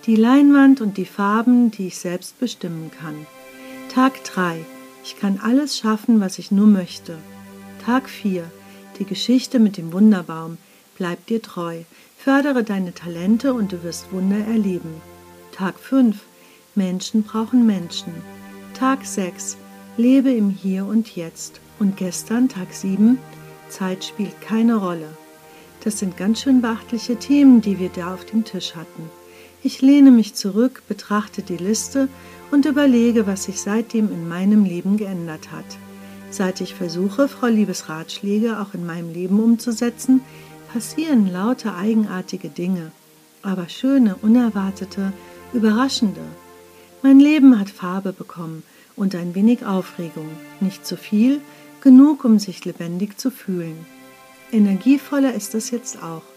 Die Leinwand und die Farben, die ich selbst bestimmen kann. Tag 3. Ich kann alles schaffen, was ich nur möchte. Tag 4. Die Geschichte mit dem Wunderbaum. Bleib dir treu. Fördere deine Talente und du wirst Wunder erleben. Tag 5. Menschen brauchen Menschen. Tag 6. Lebe im Hier und Jetzt. Und gestern, Tag 7. Zeit spielt keine Rolle. Das sind ganz schön beachtliche Themen, die wir da auf dem Tisch hatten. Ich lehne mich zurück, betrachte die Liste und überlege, was sich seitdem in meinem Leben geändert hat. Seit ich versuche, Frau Liebes Ratschläge auch in meinem Leben umzusetzen, passieren lauter eigenartige Dinge, aber schöne, unerwartete, überraschende. Mein Leben hat Farbe bekommen und ein wenig Aufregung, nicht zu viel, genug, um sich lebendig zu fühlen. Energievoller ist es jetzt auch.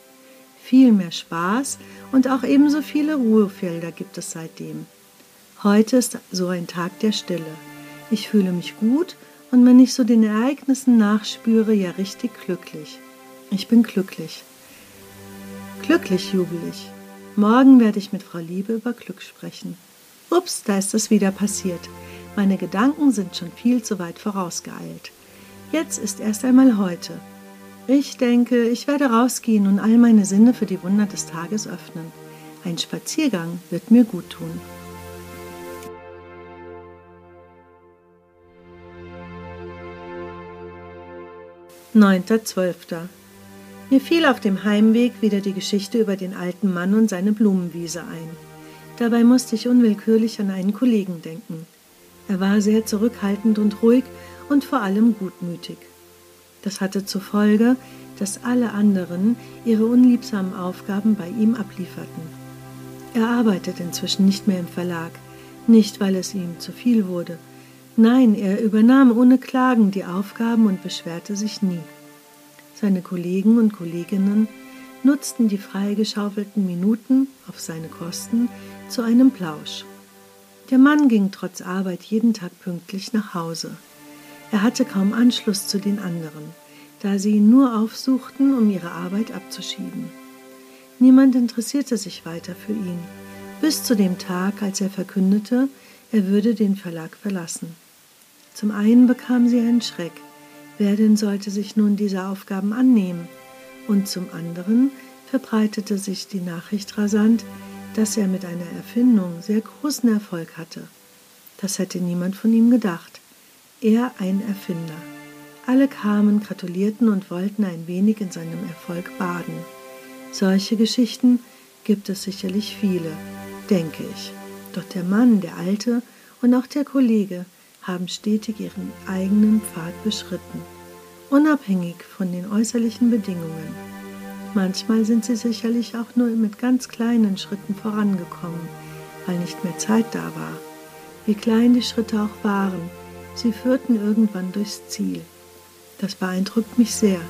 Viel mehr Spaß und auch ebenso viele Ruhefelder gibt es seitdem. Heute ist so ein Tag der Stille. Ich fühle mich gut und wenn ich so den Ereignissen nachspüre, ja richtig glücklich. Ich bin glücklich. Glücklich jubel ich. Morgen werde ich mit Frau Liebe über Glück sprechen. Ups, da ist es wieder passiert. Meine Gedanken sind schon viel zu weit vorausgeeilt. Jetzt ist erst einmal heute. Ich denke, ich werde rausgehen und all meine Sinne für die Wunder des Tages öffnen. Ein Spaziergang wird mir gut tun. Neunter. Mir fiel auf dem Heimweg wieder die Geschichte über den alten Mann und seine Blumenwiese ein. Dabei musste ich unwillkürlich an einen Kollegen denken. Er war sehr zurückhaltend und ruhig und vor allem gutmütig. Das hatte zur Folge, dass alle anderen ihre unliebsamen Aufgaben bei ihm ablieferten. Er arbeitet inzwischen nicht mehr im Verlag, nicht weil es ihm zu viel wurde. Nein, er übernahm ohne Klagen die Aufgaben und beschwerte sich nie. Seine Kollegen und Kolleginnen nutzten die freigeschaufelten Minuten auf seine Kosten zu einem Plausch. Der Mann ging trotz Arbeit jeden Tag pünktlich nach Hause. Er hatte kaum Anschluss zu den anderen, da sie ihn nur aufsuchten, um ihre Arbeit abzuschieben. Niemand interessierte sich weiter für ihn, bis zu dem Tag, als er verkündete, er würde den Verlag verlassen. Zum einen bekam sie einen Schreck, wer denn sollte sich nun dieser Aufgaben annehmen, und zum anderen verbreitete sich die Nachricht rasant, dass er mit einer Erfindung sehr großen Erfolg hatte. Das hätte niemand von ihm gedacht er ein Erfinder. Alle kamen, gratulierten und wollten ein wenig in seinem Erfolg baden. Solche Geschichten gibt es sicherlich viele, denke ich. Doch der Mann, der Alte und auch der Kollege haben stetig ihren eigenen Pfad beschritten, unabhängig von den äußerlichen Bedingungen. Manchmal sind sie sicherlich auch nur mit ganz kleinen Schritten vorangekommen, weil nicht mehr Zeit da war. Wie klein die Schritte auch waren, Sie führten irgendwann durchs Ziel. Das beeindruckt mich sehr.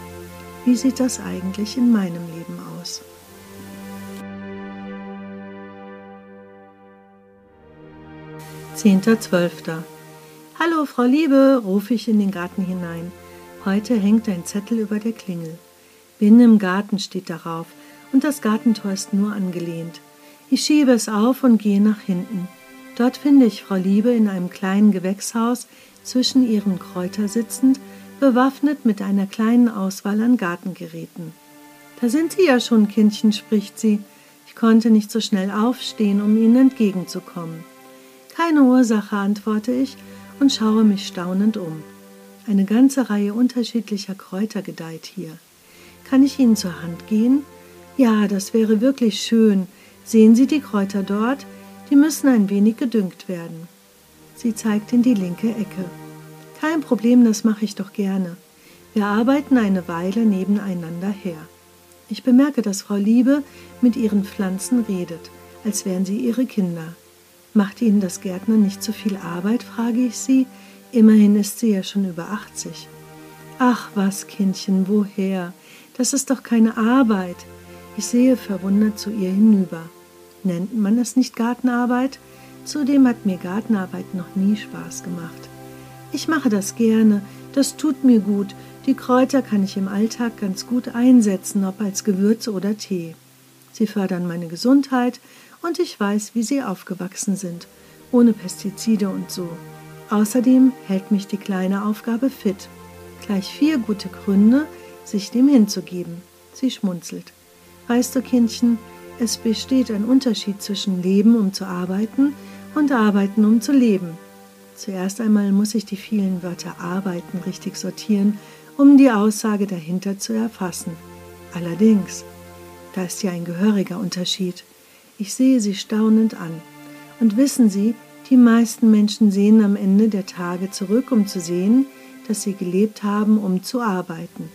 Wie sieht das eigentlich in meinem Leben aus? Zehnter Zwölfter. Hallo, Frau Liebe, rufe ich in den Garten hinein. Heute hängt ein Zettel über der Klingel. Binnen im Garten steht darauf und das Gartentor ist nur angelehnt. Ich schiebe es auf und gehe nach hinten. Dort finde ich Frau Liebe in einem kleinen Gewächshaus zwischen ihren Kräuter sitzend, bewaffnet mit einer kleinen Auswahl an Gartengeräten. Da sind Sie ja schon, Kindchen, spricht sie. Ich konnte nicht so schnell aufstehen, um Ihnen entgegenzukommen. Keine Ursache, antworte ich und schaue mich staunend um. Eine ganze Reihe unterschiedlicher Kräuter gedeiht hier. Kann ich Ihnen zur Hand gehen? Ja, das wäre wirklich schön. Sehen Sie die Kräuter dort? Die müssen ein wenig gedüngt werden. Sie zeigt in die linke Ecke. Kein Problem, das mache ich doch gerne. Wir arbeiten eine Weile nebeneinander her. Ich bemerke, dass Frau Liebe mit ihren Pflanzen redet, als wären sie ihre Kinder. Macht Ihnen das Gärtner nicht zu viel Arbeit? frage ich sie. Immerhin ist sie ja schon über 80. Ach was, Kindchen, woher? Das ist doch keine Arbeit. Ich sehe verwundert zu ihr hinüber. Nennt man es nicht Gartenarbeit? Zudem hat mir Gartenarbeit noch nie Spaß gemacht. Ich mache das gerne, das tut mir gut. Die Kräuter kann ich im Alltag ganz gut einsetzen, ob als Gewürze oder Tee. Sie fördern meine Gesundheit und ich weiß, wie sie aufgewachsen sind, ohne Pestizide und so. Außerdem hält mich die kleine Aufgabe fit. Gleich vier gute Gründe, sich dem hinzugeben. Sie schmunzelt. Weißt du, Kindchen, es besteht ein Unterschied zwischen Leben, um zu arbeiten, und Arbeiten, um zu leben. Zuerst einmal muss ich die vielen Wörter arbeiten richtig sortieren, um die Aussage dahinter zu erfassen. Allerdings, da ist ja ein gehöriger Unterschied. Ich sehe sie staunend an. Und wissen Sie, die meisten Menschen sehen am Ende der Tage zurück, um zu sehen, dass sie gelebt haben, um zu arbeiten.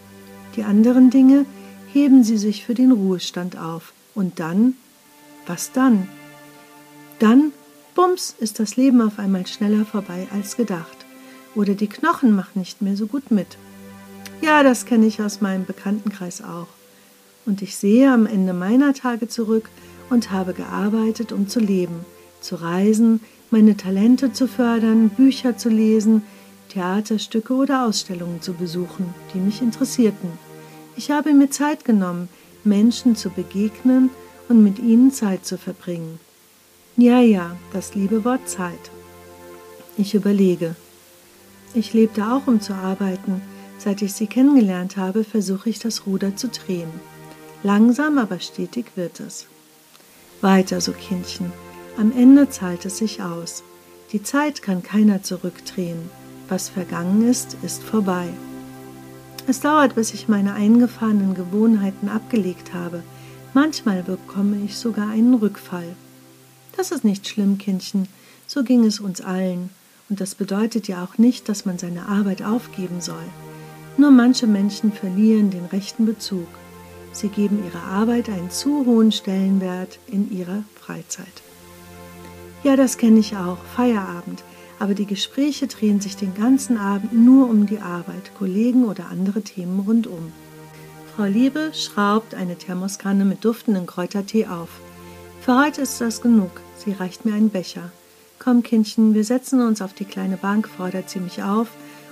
Die anderen Dinge heben sie sich für den Ruhestand auf. Und dann? Was dann? Dann, bums, ist das Leben auf einmal schneller vorbei als gedacht. Oder die Knochen machen nicht mehr so gut mit. Ja, das kenne ich aus meinem Bekanntenkreis auch. Und ich sehe am Ende meiner Tage zurück und habe gearbeitet, um zu leben, zu reisen, meine Talente zu fördern, Bücher zu lesen, Theaterstücke oder Ausstellungen zu besuchen, die mich interessierten. Ich habe mir Zeit genommen, Menschen zu begegnen und mit ihnen Zeit zu verbringen. Ja, ja, das liebe Wort Zeit. Ich überlege. Ich lebte auch, um zu arbeiten. Seit ich sie kennengelernt habe, versuche ich das Ruder zu drehen. Langsam, aber stetig wird es. Weiter so, Kindchen. Am Ende zahlt es sich aus. Die Zeit kann keiner zurückdrehen. Was vergangen ist, ist vorbei. Es dauert, bis ich meine eingefahrenen Gewohnheiten abgelegt habe. Manchmal bekomme ich sogar einen Rückfall. Das ist nicht schlimm, Kindchen. So ging es uns allen. Und das bedeutet ja auch nicht, dass man seine Arbeit aufgeben soll. Nur manche Menschen verlieren den rechten Bezug. Sie geben ihrer Arbeit einen zu hohen Stellenwert in ihrer Freizeit. Ja, das kenne ich auch. Feierabend aber die Gespräche drehen sich den ganzen Abend nur um die Arbeit, Kollegen oder andere Themen rundum. Frau Liebe schraubt eine Thermoskanne mit duftendem Kräutertee auf. Für heute ist das genug. Sie reicht mir einen Becher. Komm, Kindchen, wir setzen uns auf die kleine Bank, fordert sie mich auf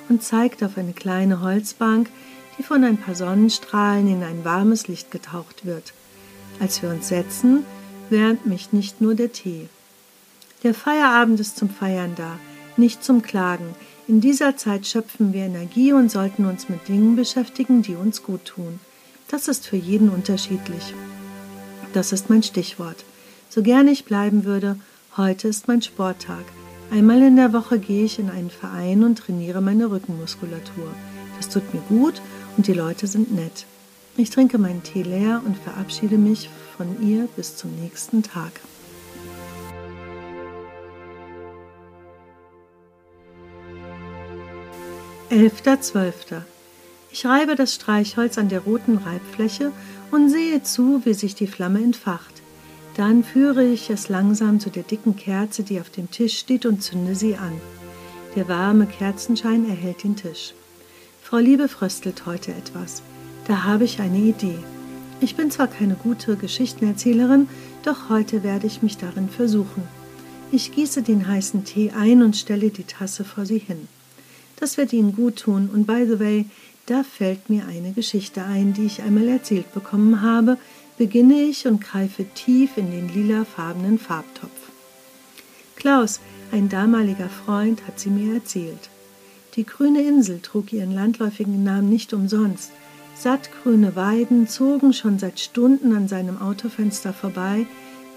und zeigt auf eine kleine Holzbank, die von ein paar Sonnenstrahlen in ein warmes Licht getaucht wird. Als wir uns setzen, wärmt mich nicht nur der Tee. Der Feierabend ist zum Feiern da nicht zum Klagen. In dieser Zeit schöpfen wir Energie und sollten uns mit Dingen beschäftigen, die uns gut tun. Das ist für jeden unterschiedlich. Das ist mein Stichwort. So gern ich bleiben würde, heute ist mein Sporttag. Einmal in der Woche gehe ich in einen Verein und trainiere meine Rückenmuskulatur. Das tut mir gut und die Leute sind nett. Ich trinke meinen Tee leer und verabschiede mich von ihr bis zum nächsten Tag. 11.12. Ich reibe das Streichholz an der roten Reibfläche und sehe zu, wie sich die Flamme entfacht. Dann führe ich es langsam zu der dicken Kerze, die auf dem Tisch steht, und zünde sie an. Der warme Kerzenschein erhält den Tisch. Frau Liebe fröstelt heute etwas. Da habe ich eine Idee. Ich bin zwar keine gute Geschichtenerzählerin, doch heute werde ich mich darin versuchen. Ich gieße den heißen Tee ein und stelle die Tasse vor sie hin. Das wird Ihnen gut tun. Und by the way, da fällt mir eine Geschichte ein, die ich einmal erzählt bekommen habe, beginne ich und greife tief in den lilafarbenen Farbtopf. Klaus, ein damaliger Freund, hat sie mir erzählt. Die grüne Insel trug ihren landläufigen Namen nicht umsonst. Sattgrüne Weiden zogen schon seit Stunden an seinem Autofenster vorbei,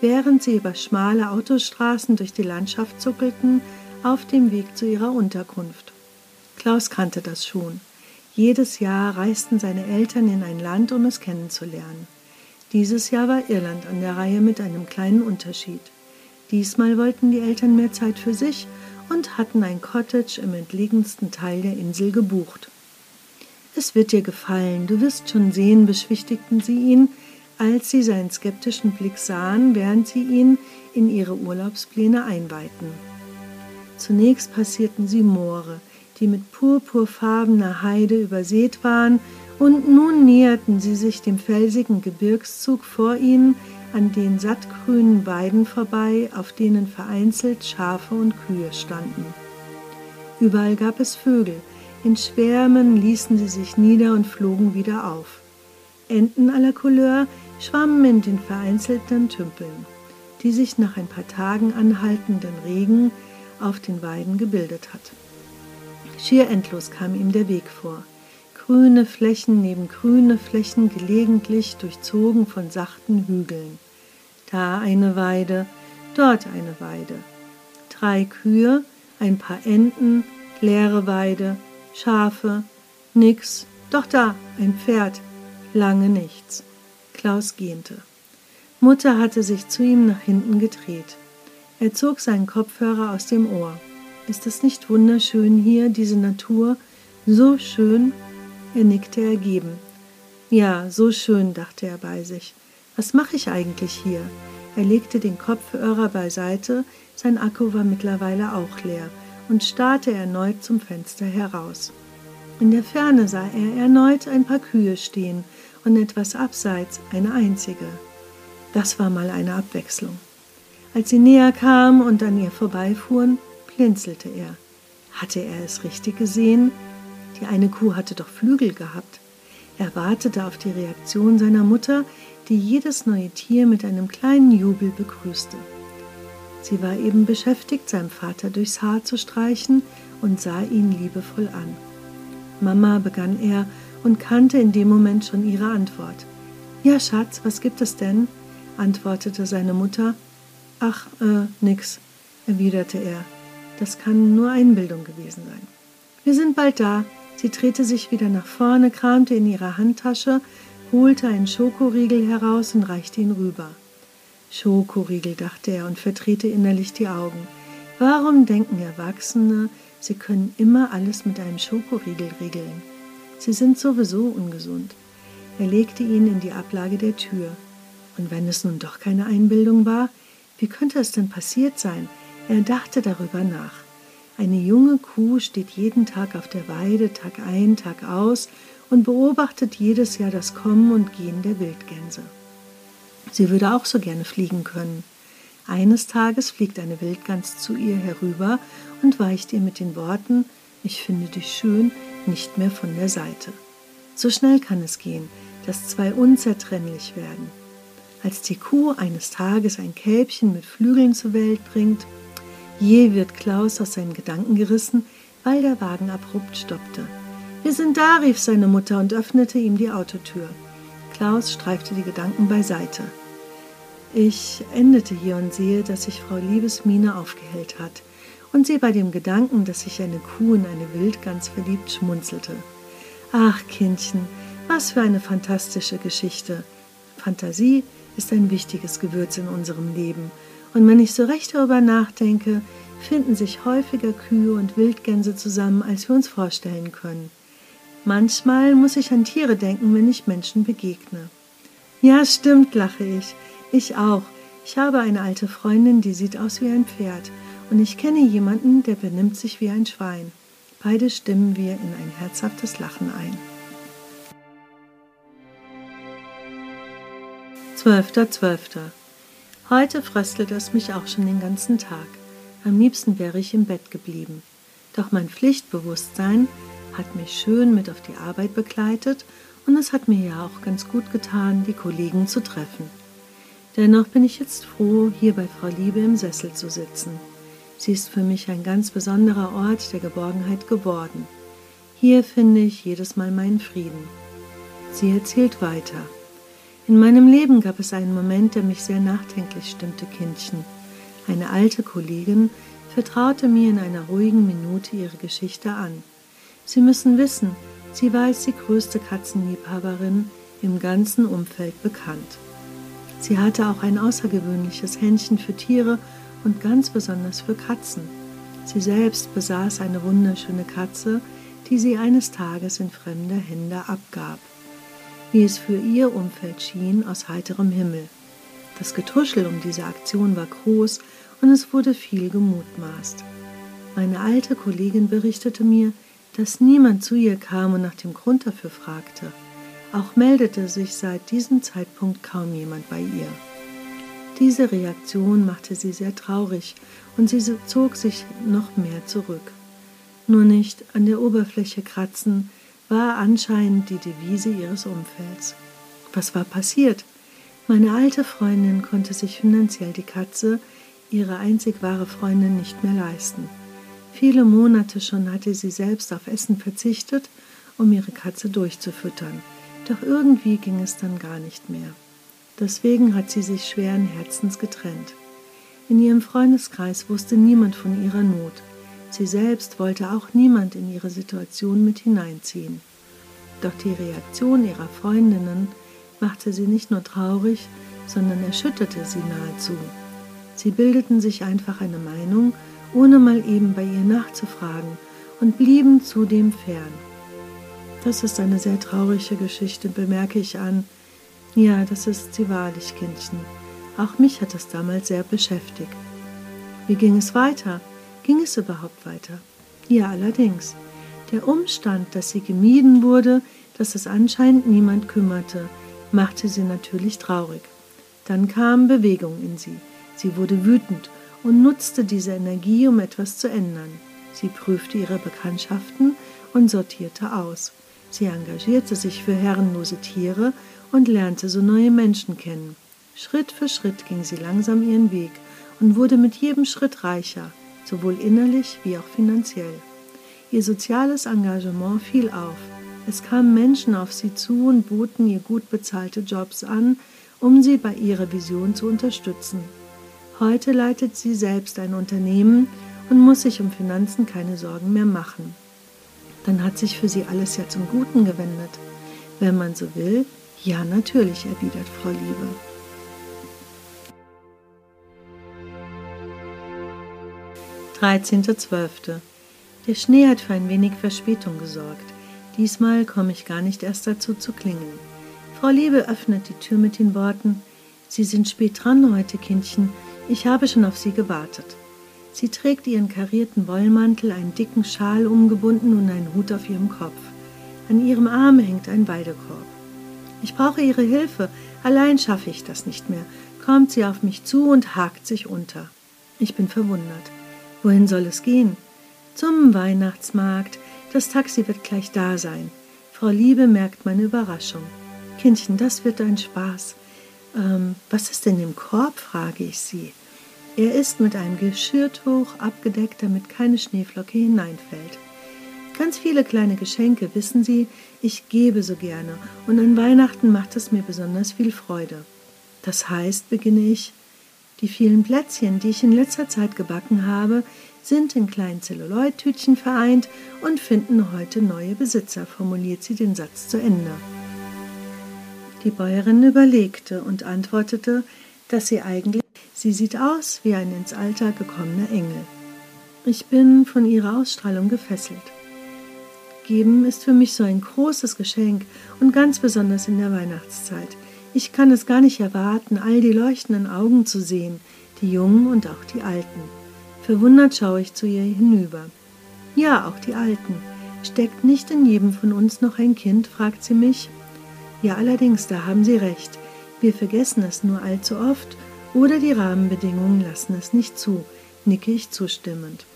während sie über schmale Autostraßen durch die Landschaft zuckelten, auf dem Weg zu ihrer Unterkunft. Klaus kannte das schon. Jedes Jahr reisten seine Eltern in ein Land, um es kennenzulernen. Dieses Jahr war Irland an der Reihe mit einem kleinen Unterschied. Diesmal wollten die Eltern mehr Zeit für sich und hatten ein Cottage im entlegensten Teil der Insel gebucht. Es wird dir gefallen, du wirst schon sehen, beschwichtigten sie ihn, als sie seinen skeptischen Blick sahen, während sie ihn in ihre Urlaubspläne einweihten. Zunächst passierten sie Moore, die mit purpurfarbener Heide übersät waren, und nun näherten sie sich dem felsigen Gebirgszug vor ihnen an den sattgrünen Weiden vorbei, auf denen vereinzelt Schafe und Kühe standen. Überall gab es Vögel, in Schwärmen ließen sie sich nieder und flogen wieder auf. Enten aller Couleur schwammen in den vereinzelten Tümpeln, die sich nach ein paar Tagen anhaltenden Regen auf den Weiden gebildet hat. Schier endlos kam ihm der Weg vor. Grüne Flächen neben grüne Flächen gelegentlich durchzogen von sachten Hügeln. Da eine Weide, dort eine Weide. Drei Kühe, ein paar Enten, leere Weide, Schafe, nix, doch da, ein Pferd, lange nichts. Klaus gähnte. Mutter hatte sich zu ihm nach hinten gedreht. Er zog seinen Kopfhörer aus dem Ohr. Ist es nicht wunderschön hier, diese Natur? So schön? Er nickte ergeben. Ja, so schön, dachte er bei sich. Was mache ich eigentlich hier? Er legte den Kopfhörer beiseite, sein Akku war mittlerweile auch leer und starrte erneut zum Fenster heraus. In der Ferne sah er erneut ein paar Kühe stehen und etwas abseits eine einzige. Das war mal eine Abwechslung. Als sie näher kamen und an ihr vorbeifuhren, blinzelte er. Hatte er es richtig gesehen? Die eine Kuh hatte doch Flügel gehabt. Er wartete auf die Reaktion seiner Mutter, die jedes neue Tier mit einem kleinen Jubel begrüßte. Sie war eben beschäftigt, seinem Vater durchs Haar zu streichen und sah ihn liebevoll an. Mama, begann er und kannte in dem Moment schon ihre Antwort. Ja, Schatz, was gibt es denn? antwortete seine Mutter. Ach, äh, nix, erwiderte er. Das kann nur Einbildung gewesen sein. Wir sind bald da. Sie drehte sich wieder nach vorne, kramte in ihrer Handtasche, holte einen Schokoriegel heraus und reichte ihn rüber. Schokoriegel, dachte er und verdrehte innerlich die Augen. Warum denken Erwachsene, sie können immer alles mit einem Schokoriegel regeln? Sie sind sowieso ungesund. Er legte ihn in die Ablage der Tür. Und wenn es nun doch keine Einbildung war, wie könnte es denn passiert sein? Er dachte darüber nach. Eine junge Kuh steht jeden Tag auf der Weide, Tag ein, Tag aus, und beobachtet jedes Jahr das Kommen und Gehen der Wildgänse. Sie würde auch so gerne fliegen können. Eines Tages fliegt eine Wildgans zu ihr herüber und weicht ihr mit den Worten Ich finde dich schön nicht mehr von der Seite. So schnell kann es gehen, dass zwei unzertrennlich werden. Als die Kuh eines Tages ein Kälbchen mit Flügeln zur Welt bringt, je wird Klaus aus seinen Gedanken gerissen, weil der Wagen abrupt stoppte. Wir sind da, rief seine Mutter und öffnete ihm die Autotür. Klaus streifte die Gedanken beiseite. Ich endete hier und sehe, dass sich Frau Liebesmine aufgehellt hat und sie bei dem Gedanken, dass sich eine Kuh in eine Wildgans verliebt, schmunzelte. Ach, Kindchen, was für eine fantastische Geschichte. Fantasie ist ein wichtiges Gewürz in unserem Leben, und wenn ich so recht darüber nachdenke, finden sich häufiger Kühe und Wildgänse zusammen, als wir uns vorstellen können. Manchmal muss ich an Tiere denken, wenn ich Menschen begegne. Ja, stimmt, lache ich. Ich auch. Ich habe eine alte Freundin, die sieht aus wie ein Pferd. Und ich kenne jemanden, der benimmt sich wie ein Schwein. Beide stimmen wir in ein herzhaftes Lachen ein. 12.12. 12. Heute fröstelt es mich auch schon den ganzen Tag. Am liebsten wäre ich im Bett geblieben. Doch mein Pflichtbewusstsein hat mich schön mit auf die Arbeit begleitet und es hat mir ja auch ganz gut getan, die Kollegen zu treffen. Dennoch bin ich jetzt froh, hier bei Frau Liebe im Sessel zu sitzen. Sie ist für mich ein ganz besonderer Ort der Geborgenheit geworden. Hier finde ich jedes Mal meinen Frieden. Sie erzählt weiter. In meinem Leben gab es einen Moment, der mich sehr nachdenklich stimmte, Kindchen. Eine alte Kollegin vertraute mir in einer ruhigen Minute ihre Geschichte an. Sie müssen wissen, sie war als die größte Katzenliebhaberin im ganzen Umfeld bekannt. Sie hatte auch ein außergewöhnliches Händchen für Tiere und ganz besonders für Katzen. Sie selbst besaß eine wunderschöne Katze, die sie eines Tages in fremde Hände abgab. Wie es für ihr Umfeld schien, aus heiterem Himmel. Das Getuschel um diese Aktion war groß und es wurde viel gemutmaßt. Meine alte Kollegin berichtete mir, dass niemand zu ihr kam und nach dem Grund dafür fragte. Auch meldete sich seit diesem Zeitpunkt kaum jemand bei ihr. Diese Reaktion machte sie sehr traurig und sie zog sich noch mehr zurück. Nur nicht an der Oberfläche kratzen war anscheinend die Devise ihres Umfelds. Was war passiert? Meine alte Freundin konnte sich finanziell die Katze, ihre einzig wahre Freundin, nicht mehr leisten. Viele Monate schon hatte sie selbst auf Essen verzichtet, um ihre Katze durchzufüttern. Doch irgendwie ging es dann gar nicht mehr. Deswegen hat sie sich schweren Herzens getrennt. In ihrem Freundeskreis wusste niemand von ihrer Not. Sie selbst wollte auch niemand in ihre Situation mit hineinziehen. Doch die Reaktion ihrer Freundinnen machte sie nicht nur traurig, sondern erschütterte sie nahezu. Sie bildeten sich einfach eine Meinung, ohne mal eben bei ihr nachzufragen, und blieben zudem fern. Das ist eine sehr traurige Geschichte, bemerke ich an. Ja, das ist sie wahrlich, Kindchen. Auch mich hat das damals sehr beschäftigt. Wie ging es weiter? Ging es überhaupt weiter? Ja, allerdings. Der Umstand, dass sie gemieden wurde, dass es anscheinend niemand kümmerte, machte sie natürlich traurig. Dann kam Bewegung in sie. Sie wurde wütend und nutzte diese Energie, um etwas zu ändern. Sie prüfte ihre Bekanntschaften und sortierte aus. Sie engagierte sich für herrenlose Tiere und lernte so neue Menschen kennen. Schritt für Schritt ging sie langsam ihren Weg und wurde mit jedem Schritt reicher, sowohl innerlich wie auch finanziell. Ihr soziales Engagement fiel auf. Es kamen Menschen auf sie zu und boten ihr gut bezahlte Jobs an, um sie bei ihrer Vision zu unterstützen. Heute leitet sie selbst ein Unternehmen und muss sich um Finanzen keine Sorgen mehr machen. Dann hat sich für sie alles ja zum Guten gewendet. Wenn man so will, ja natürlich, erwidert Frau Liebe. Dreizehnter Zwölfte. Der Schnee hat für ein wenig Verspätung gesorgt. Diesmal komme ich gar nicht erst dazu zu klingeln. Frau Liebe öffnet die Tür mit den Worten Sie sind spät dran heute, Kindchen. Ich habe schon auf Sie gewartet. Sie trägt ihren karierten Wollmantel, einen dicken Schal umgebunden und einen Hut auf ihrem Kopf. An ihrem Arm hängt ein Weidekorb. Ich brauche Ihre Hilfe. Allein schaffe ich das nicht mehr. Kommt sie auf mich zu und hakt sich unter. Ich bin verwundert. Wohin soll es gehen? Zum Weihnachtsmarkt. Das Taxi wird gleich da sein. Frau Liebe merkt meine Überraschung. Kindchen, das wird ein Spaß. Ähm, was ist denn im Korb? frage ich sie. Er ist mit einem Geschirrtuch abgedeckt, damit keine Schneeflocke hineinfällt. Ganz viele kleine Geschenke, wissen Sie, ich gebe so gerne und an Weihnachten macht es mir besonders viel Freude. Das heißt, beginne ich, die vielen Plätzchen, die ich in letzter Zeit gebacken habe, sind in kleinen Zelluloidtütchen vereint und finden heute neue Besitzer, formuliert sie den Satz zu Ende. Die Bäuerin überlegte und antwortete, dass sie eigentlich, sie sieht aus wie ein ins Alter gekommener Engel. Ich bin von ihrer Ausstrahlung gefesselt. Geben ist für mich so ein großes Geschenk und ganz besonders in der Weihnachtszeit. Ich kann es gar nicht erwarten, all die leuchtenden Augen zu sehen, die Jungen und auch die Alten. Verwundert schaue ich zu ihr hinüber. Ja, auch die Alten. Steckt nicht in jedem von uns noch ein Kind? fragt sie mich. Ja, allerdings, da haben Sie recht. Wir vergessen es nur allzu oft oder die Rahmenbedingungen lassen es nicht zu, nicke ich zustimmend.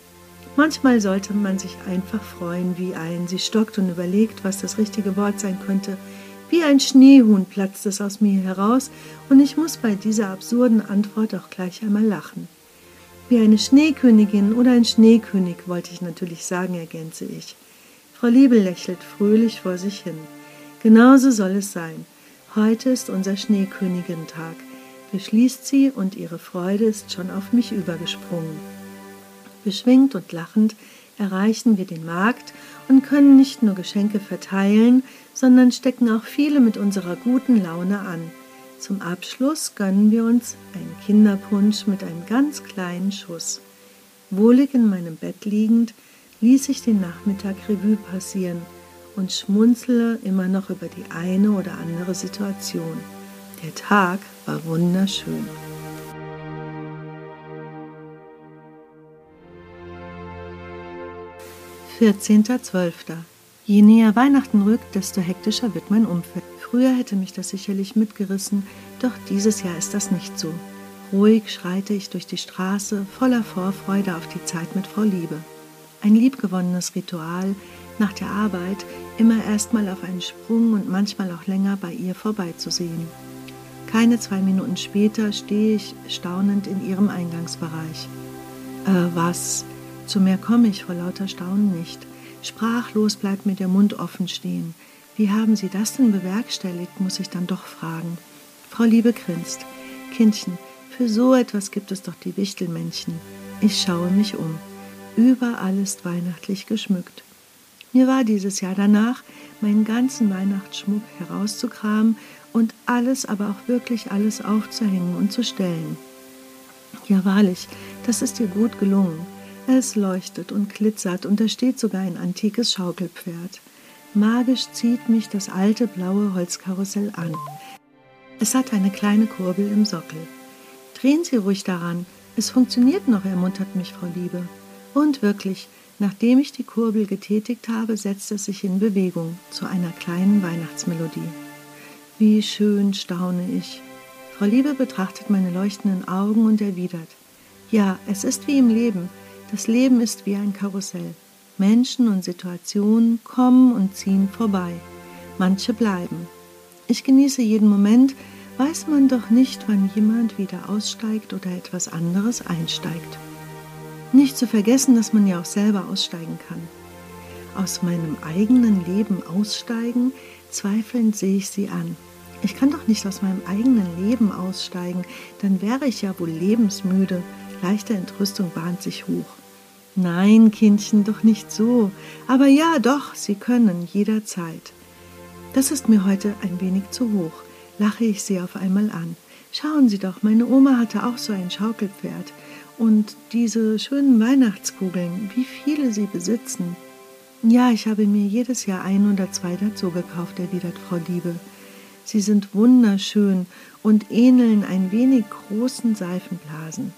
Manchmal sollte man sich einfach freuen wie ein, sie stockt und überlegt, was das richtige Wort sein könnte. Wie ein Schneehuhn platzt es aus mir heraus, und ich muss bei dieser absurden Antwort auch gleich einmal lachen. Wie eine Schneekönigin oder ein Schneekönig, wollte ich natürlich sagen, ergänze ich. Frau Liebe lächelt fröhlich vor sich hin. Genauso soll es sein. Heute ist unser Schneekönigentag, beschließt sie und ihre Freude ist schon auf mich übergesprungen. Beschwingt und lachend erreichen wir den Markt und können nicht nur Geschenke verteilen, sondern stecken auch viele mit unserer guten Laune an. Zum Abschluss gönnen wir uns einen Kinderpunsch mit einem ganz kleinen Schuss. Wohlig in meinem Bett liegend ließ ich den Nachmittag Revue passieren – und schmunzle immer noch über die eine oder andere Situation. Der Tag war wunderschön. 14.12. Je näher Weihnachten rückt, desto hektischer wird mein Umfeld. Früher hätte mich das sicherlich mitgerissen, doch dieses Jahr ist das nicht so. Ruhig schreite ich durch die Straße, voller Vorfreude auf die Zeit mit Frau Liebe. Ein liebgewonnenes Ritual, nach der Arbeit immer erstmal auf einen Sprung und manchmal auch länger bei ihr vorbeizusehen. Keine zwei Minuten später stehe ich staunend in ihrem Eingangsbereich. Äh, was? Zu mehr komme ich vor lauter Staunen nicht. Sprachlos bleibt mir der Mund offen stehen. Wie haben Sie das denn bewerkstelligt, muss ich dann doch fragen. Frau Liebe grinst. Kindchen, für so etwas gibt es doch die Wichtelmännchen. Ich schaue mich um. Überall ist weihnachtlich geschmückt. Mir war dieses Jahr danach, meinen ganzen Weihnachtsschmuck herauszukramen und alles, aber auch wirklich alles aufzuhängen und zu stellen. Ja, wahrlich, das ist dir gut gelungen. Es leuchtet und glitzert und da steht sogar ein antikes Schaukelpferd. Magisch zieht mich das alte blaue Holzkarussell an. Es hat eine kleine Kurbel im Sockel. Drehen Sie ruhig daran, es funktioniert noch, ermuntert mich Frau Liebe. Und wirklich, nachdem ich die Kurbel getätigt habe, setzt es sich in Bewegung zu einer kleinen Weihnachtsmelodie. Wie schön staune ich. Frau Liebe betrachtet meine leuchtenden Augen und erwidert, ja, es ist wie im Leben. Das Leben ist wie ein Karussell. Menschen und Situationen kommen und ziehen vorbei. Manche bleiben. Ich genieße jeden Moment, weiß man doch nicht, wann jemand wieder aussteigt oder etwas anderes einsteigt. Nicht zu vergessen, dass man ja auch selber aussteigen kann. Aus meinem eigenen Leben aussteigen, zweifelnd sehe ich sie an. Ich kann doch nicht aus meinem eigenen Leben aussteigen, dann wäre ich ja wohl lebensmüde. Leichte Entrüstung bahnt sich hoch. Nein, Kindchen, doch nicht so. Aber ja, doch, Sie können jederzeit. Das ist mir heute ein wenig zu hoch, lache ich sie auf einmal an. Schauen Sie doch, meine Oma hatte auch so ein Schaukelpferd. Und diese schönen Weihnachtskugeln, wie viele Sie besitzen. Ja, ich habe mir jedes Jahr ein oder zwei dazu gekauft, erwidert Frau Liebe. Sie sind wunderschön und ähneln ein wenig großen Seifenblasen.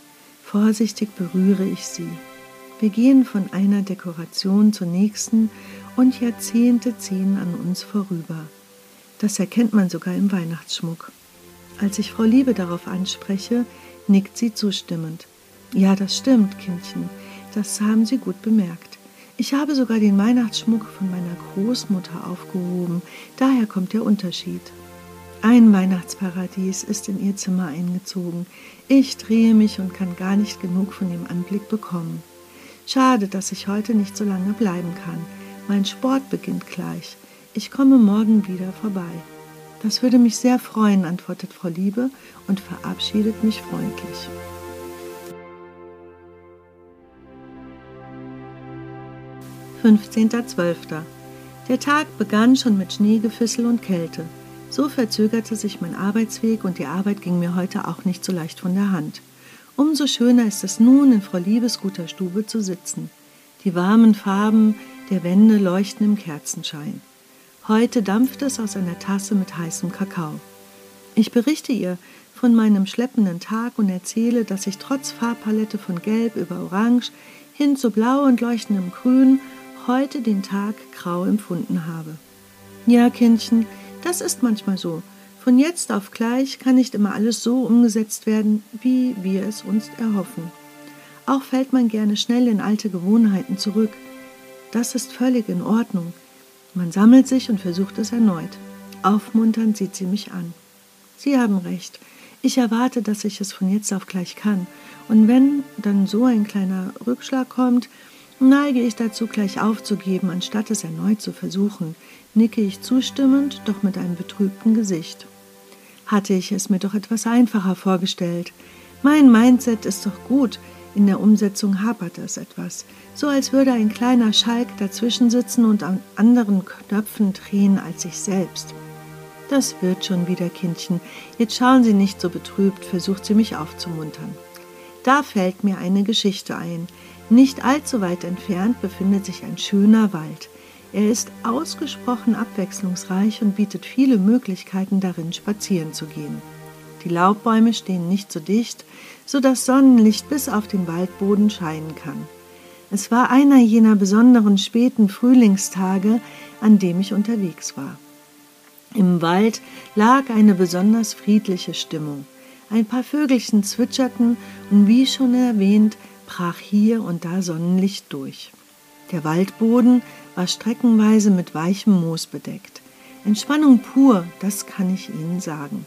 Vorsichtig berühre ich sie. Wir gehen von einer Dekoration zur nächsten und Jahrzehnte ziehen an uns vorüber. Das erkennt man sogar im Weihnachtsschmuck. Als ich Frau Liebe darauf anspreche, nickt sie zustimmend. Ja, das stimmt, Kindchen, das haben Sie gut bemerkt. Ich habe sogar den Weihnachtsschmuck von meiner Großmutter aufgehoben, daher kommt der Unterschied. Ein Weihnachtsparadies ist in ihr Zimmer eingezogen. Ich drehe mich und kann gar nicht genug von dem Anblick bekommen. Schade, dass ich heute nicht so lange bleiben kann. Mein Sport beginnt gleich. Ich komme morgen wieder vorbei. Das würde mich sehr freuen, antwortet Frau Liebe und verabschiedet mich freundlich. Fünfzehnter Zwölfter. Der Tag begann schon mit Schneegefissel und Kälte. So verzögerte sich mein Arbeitsweg und die Arbeit ging mir heute auch nicht so leicht von der Hand. Umso schöner ist es nun, in Frau Liebes guter Stube zu sitzen. Die warmen Farben der Wände leuchten im Kerzenschein. Heute dampft es aus einer Tasse mit heißem Kakao. Ich berichte ihr von meinem schleppenden Tag und erzähle, dass ich trotz Farbpalette von Gelb über Orange hin zu Blau und leuchtendem Grün heute den Tag grau empfunden habe. Ja, Kindchen, das ist manchmal so. Von jetzt auf gleich kann nicht immer alles so umgesetzt werden, wie wir es uns erhoffen. Auch fällt man gerne schnell in alte Gewohnheiten zurück. Das ist völlig in Ordnung. Man sammelt sich und versucht es erneut. Aufmunternd sieht sie mich an. Sie haben recht. Ich erwarte, dass ich es von jetzt auf gleich kann. Und wenn dann so ein kleiner Rückschlag kommt, neige ich dazu, gleich aufzugeben, anstatt es erneut zu versuchen, nicke ich zustimmend, doch mit einem betrübten Gesicht. Hatte ich es mir doch etwas einfacher vorgestellt. Mein Mindset ist doch gut, in der Umsetzung hapert es etwas, so als würde ein kleiner Schalk dazwischen sitzen und an anderen Knöpfen drehen als ich selbst. Das wird schon wieder, Kindchen. Jetzt schauen Sie nicht so betrübt, versucht sie mich aufzumuntern. Da fällt mir eine Geschichte ein, nicht allzu weit entfernt befindet sich ein schöner Wald. Er ist ausgesprochen abwechslungsreich und bietet viele Möglichkeiten darin spazieren zu gehen. Die Laubbäume stehen nicht so dicht, so dass Sonnenlicht bis auf den Waldboden scheinen kann. Es war einer jener besonderen späten Frühlingstage, an dem ich unterwegs war. Im Wald lag eine besonders friedliche Stimmung. Ein paar Vögelchen zwitscherten und wie schon erwähnt, brach hier und da Sonnenlicht durch. Der Waldboden war streckenweise mit weichem Moos bedeckt. Entspannung pur, das kann ich Ihnen sagen.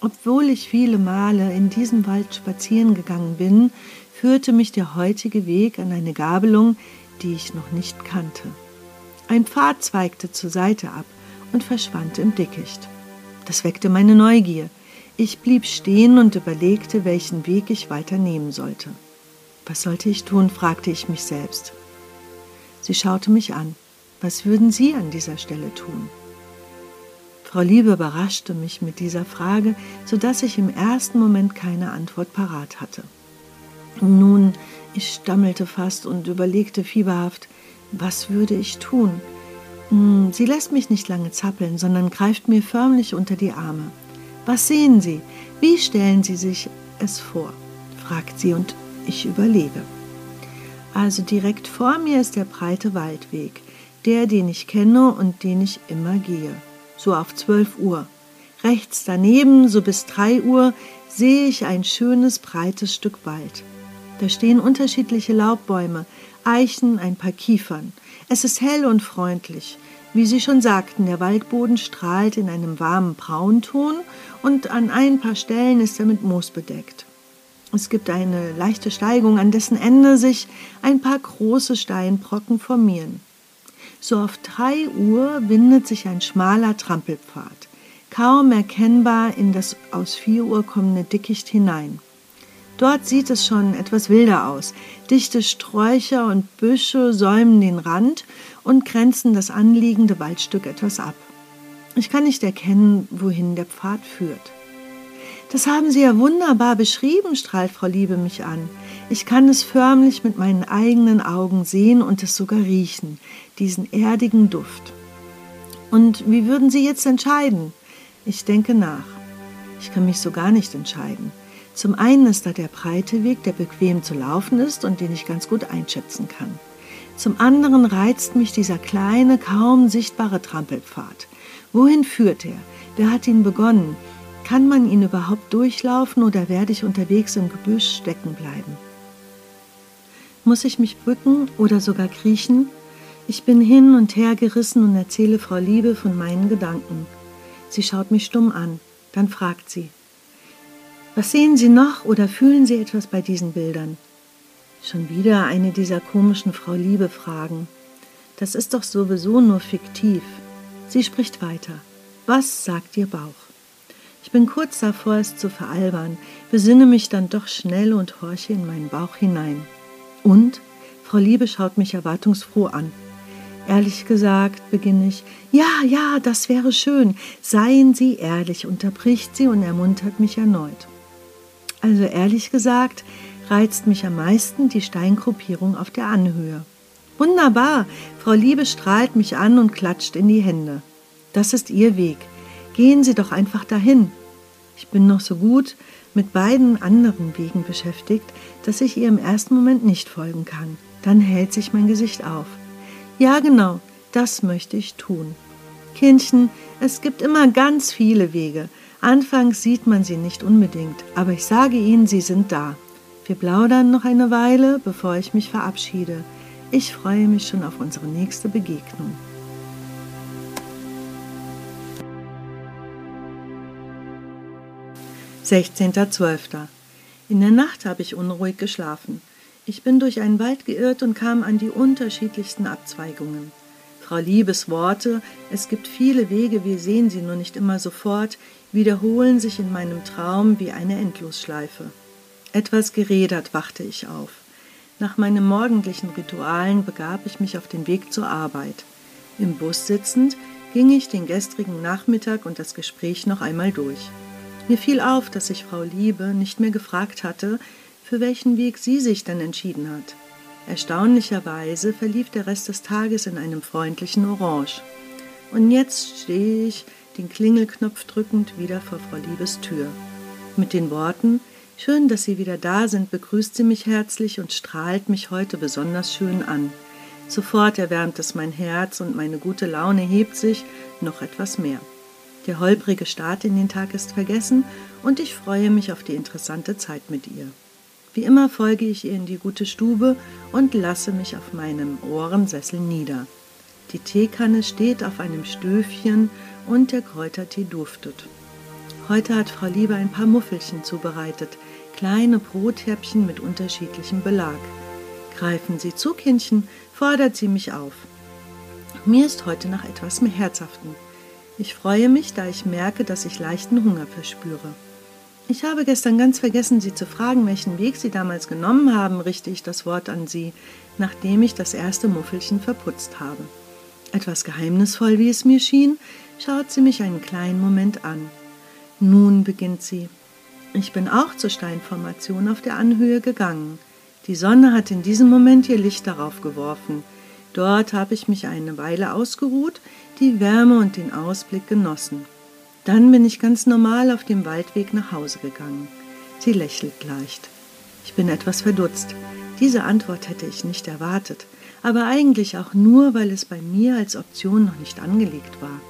Obwohl ich viele Male in diesem Wald spazieren gegangen bin, führte mich der heutige Weg an eine Gabelung, die ich noch nicht kannte. Ein Pfad zweigte zur Seite ab und verschwand im Dickicht. Das weckte meine Neugier. Ich blieb stehen und überlegte, welchen Weg ich weiter nehmen sollte. Was sollte ich tun? fragte ich mich selbst. Sie schaute mich an. Was würden Sie an dieser Stelle tun? Frau Liebe überraschte mich mit dieser Frage, so dass ich im ersten Moment keine Antwort parat hatte. Nun, ich stammelte fast und überlegte fieberhaft, was würde ich tun? Hm, sie lässt mich nicht lange zappeln, sondern greift mir förmlich unter die Arme. Was sehen Sie? Wie stellen Sie sich es vor? fragt sie und ich überlege. Also direkt vor mir ist der breite Waldweg, der, den ich kenne und den ich immer gehe so auf 12 Uhr. Rechts daneben, so bis 3 Uhr, sehe ich ein schönes, breites Stück Wald. Da stehen unterschiedliche Laubbäume, Eichen, ein paar Kiefern. Es ist hell und freundlich. Wie Sie schon sagten, der Waldboden strahlt in einem warmen Braunton und an ein paar Stellen ist er mit Moos bedeckt. Es gibt eine leichte Steigung, an dessen Ende sich ein paar große Steinbrocken formieren. So auf drei Uhr windet sich ein schmaler Trampelpfad, kaum erkennbar in das aus vier Uhr kommende Dickicht hinein. Dort sieht es schon etwas wilder aus. Dichte Sträucher und Büsche säumen den Rand und grenzen das anliegende Waldstück etwas ab. Ich kann nicht erkennen, wohin der Pfad führt. Das haben Sie ja wunderbar beschrieben, strahlt Frau Liebe mich an. Ich kann es förmlich mit meinen eigenen Augen sehen und es sogar riechen, diesen erdigen Duft. Und wie würden Sie jetzt entscheiden? Ich denke nach. Ich kann mich so gar nicht entscheiden. Zum einen ist da der breite Weg, der bequem zu laufen ist und den ich ganz gut einschätzen kann. Zum anderen reizt mich dieser kleine, kaum sichtbare Trampelpfad. Wohin führt er? Wer hat ihn begonnen? Kann man ihn überhaupt durchlaufen oder werde ich unterwegs im Gebüsch stecken bleiben? Muss ich mich bücken oder sogar kriechen? Ich bin hin und her gerissen und erzähle Frau Liebe von meinen Gedanken. Sie schaut mich stumm an, dann fragt sie, was sehen Sie noch oder fühlen Sie etwas bei diesen Bildern? Schon wieder eine dieser komischen Frau Liebe Fragen. Das ist doch sowieso nur fiktiv. Sie spricht weiter. Was sagt Ihr Bauch? Bin kurz davor, es zu veralbern, besinne mich dann doch schnell und horche in meinen Bauch hinein. Und? Frau Liebe schaut mich erwartungsfroh an. Ehrlich gesagt, beginne ich, ja, ja, das wäre schön. Seien Sie ehrlich, unterbricht sie und ermuntert mich erneut. Also ehrlich gesagt, reizt mich am meisten die Steingruppierung auf der Anhöhe. Wunderbar, Frau Liebe strahlt mich an und klatscht in die Hände. Das ist ihr Weg. Gehen Sie doch einfach dahin. Ich bin noch so gut mit beiden anderen Wegen beschäftigt, dass ich ihr im ersten Moment nicht folgen kann. Dann hält sich mein Gesicht auf. Ja, genau, das möchte ich tun. Kindchen, es gibt immer ganz viele Wege. Anfangs sieht man sie nicht unbedingt, aber ich sage Ihnen, sie sind da. Wir plaudern noch eine Weile, bevor ich mich verabschiede. Ich freue mich schon auf unsere nächste Begegnung. 16.12. In der Nacht habe ich unruhig geschlafen. Ich bin durch einen Wald geirrt und kam an die unterschiedlichsten Abzweigungen. Frau Liebes Worte, es gibt viele Wege, wir sehen sie nur nicht immer sofort, wiederholen sich in meinem Traum wie eine Endlosschleife. Etwas gerädert wachte ich auf. Nach meinen morgendlichen Ritualen begab ich mich auf den Weg zur Arbeit. Im Bus sitzend ging ich den gestrigen Nachmittag und das Gespräch noch einmal durch. Mir fiel auf, dass ich Frau Liebe nicht mehr gefragt hatte, für welchen Weg sie sich denn entschieden hat. Erstaunlicherweise verlief der Rest des Tages in einem freundlichen Orange. Und jetzt stehe ich, den Klingelknopf drückend, wieder vor Frau Liebes Tür. Mit den Worten, Schön, dass Sie wieder da sind, begrüßt sie mich herzlich und strahlt mich heute besonders schön an. Sofort erwärmt es mein Herz und meine gute Laune hebt sich noch etwas mehr. Der holprige Start in den Tag ist vergessen und ich freue mich auf die interessante Zeit mit ihr. Wie immer folge ich ihr in die gute Stube und lasse mich auf meinem Ohrensessel nieder. Die Teekanne steht auf einem Stöfchen und der Kräutertee duftet. Heute hat Frau Liebe ein paar Muffelchen zubereitet, kleine Brothäppchen mit unterschiedlichem Belag. Greifen Sie zu, Kindchen, fordert sie mich auf. Mir ist heute nach etwas mehr Herzhaften. Ich freue mich, da ich merke, dass ich leichten Hunger verspüre. Ich habe gestern ganz vergessen, Sie zu fragen, welchen Weg Sie damals genommen haben, richte ich das Wort an Sie, nachdem ich das erste Muffelchen verputzt habe. Etwas geheimnisvoll, wie es mir schien, schaut sie mich einen kleinen Moment an. Nun beginnt sie. Ich bin auch zur Steinformation auf der Anhöhe gegangen. Die Sonne hat in diesem Moment ihr Licht darauf geworfen. Dort habe ich mich eine Weile ausgeruht, die Wärme und den Ausblick genossen. Dann bin ich ganz normal auf dem Waldweg nach Hause gegangen. Sie lächelt leicht. Ich bin etwas verdutzt. Diese Antwort hätte ich nicht erwartet, aber eigentlich auch nur, weil es bei mir als Option noch nicht angelegt war.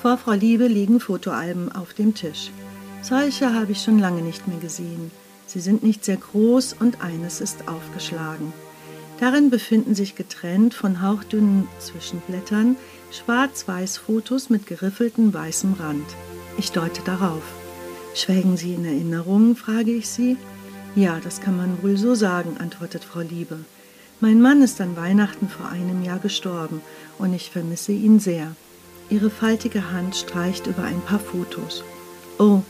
Vor Frau Liebe liegen Fotoalben auf dem Tisch. Solche habe ich schon lange nicht mehr gesehen. Sie sind nicht sehr groß und eines ist aufgeschlagen. Darin befinden sich getrennt von hauchdünnen Zwischenblättern schwarz-weiß Fotos mit geriffeltem weißem Rand. Ich deute darauf. Schwelgen Sie in Erinnerungen? frage ich Sie. Ja, das kann man wohl so sagen, antwortet Frau Liebe. Mein Mann ist an Weihnachten vor einem Jahr gestorben und ich vermisse ihn sehr. Ihre faltige Hand streicht über ein paar Fotos. Oh,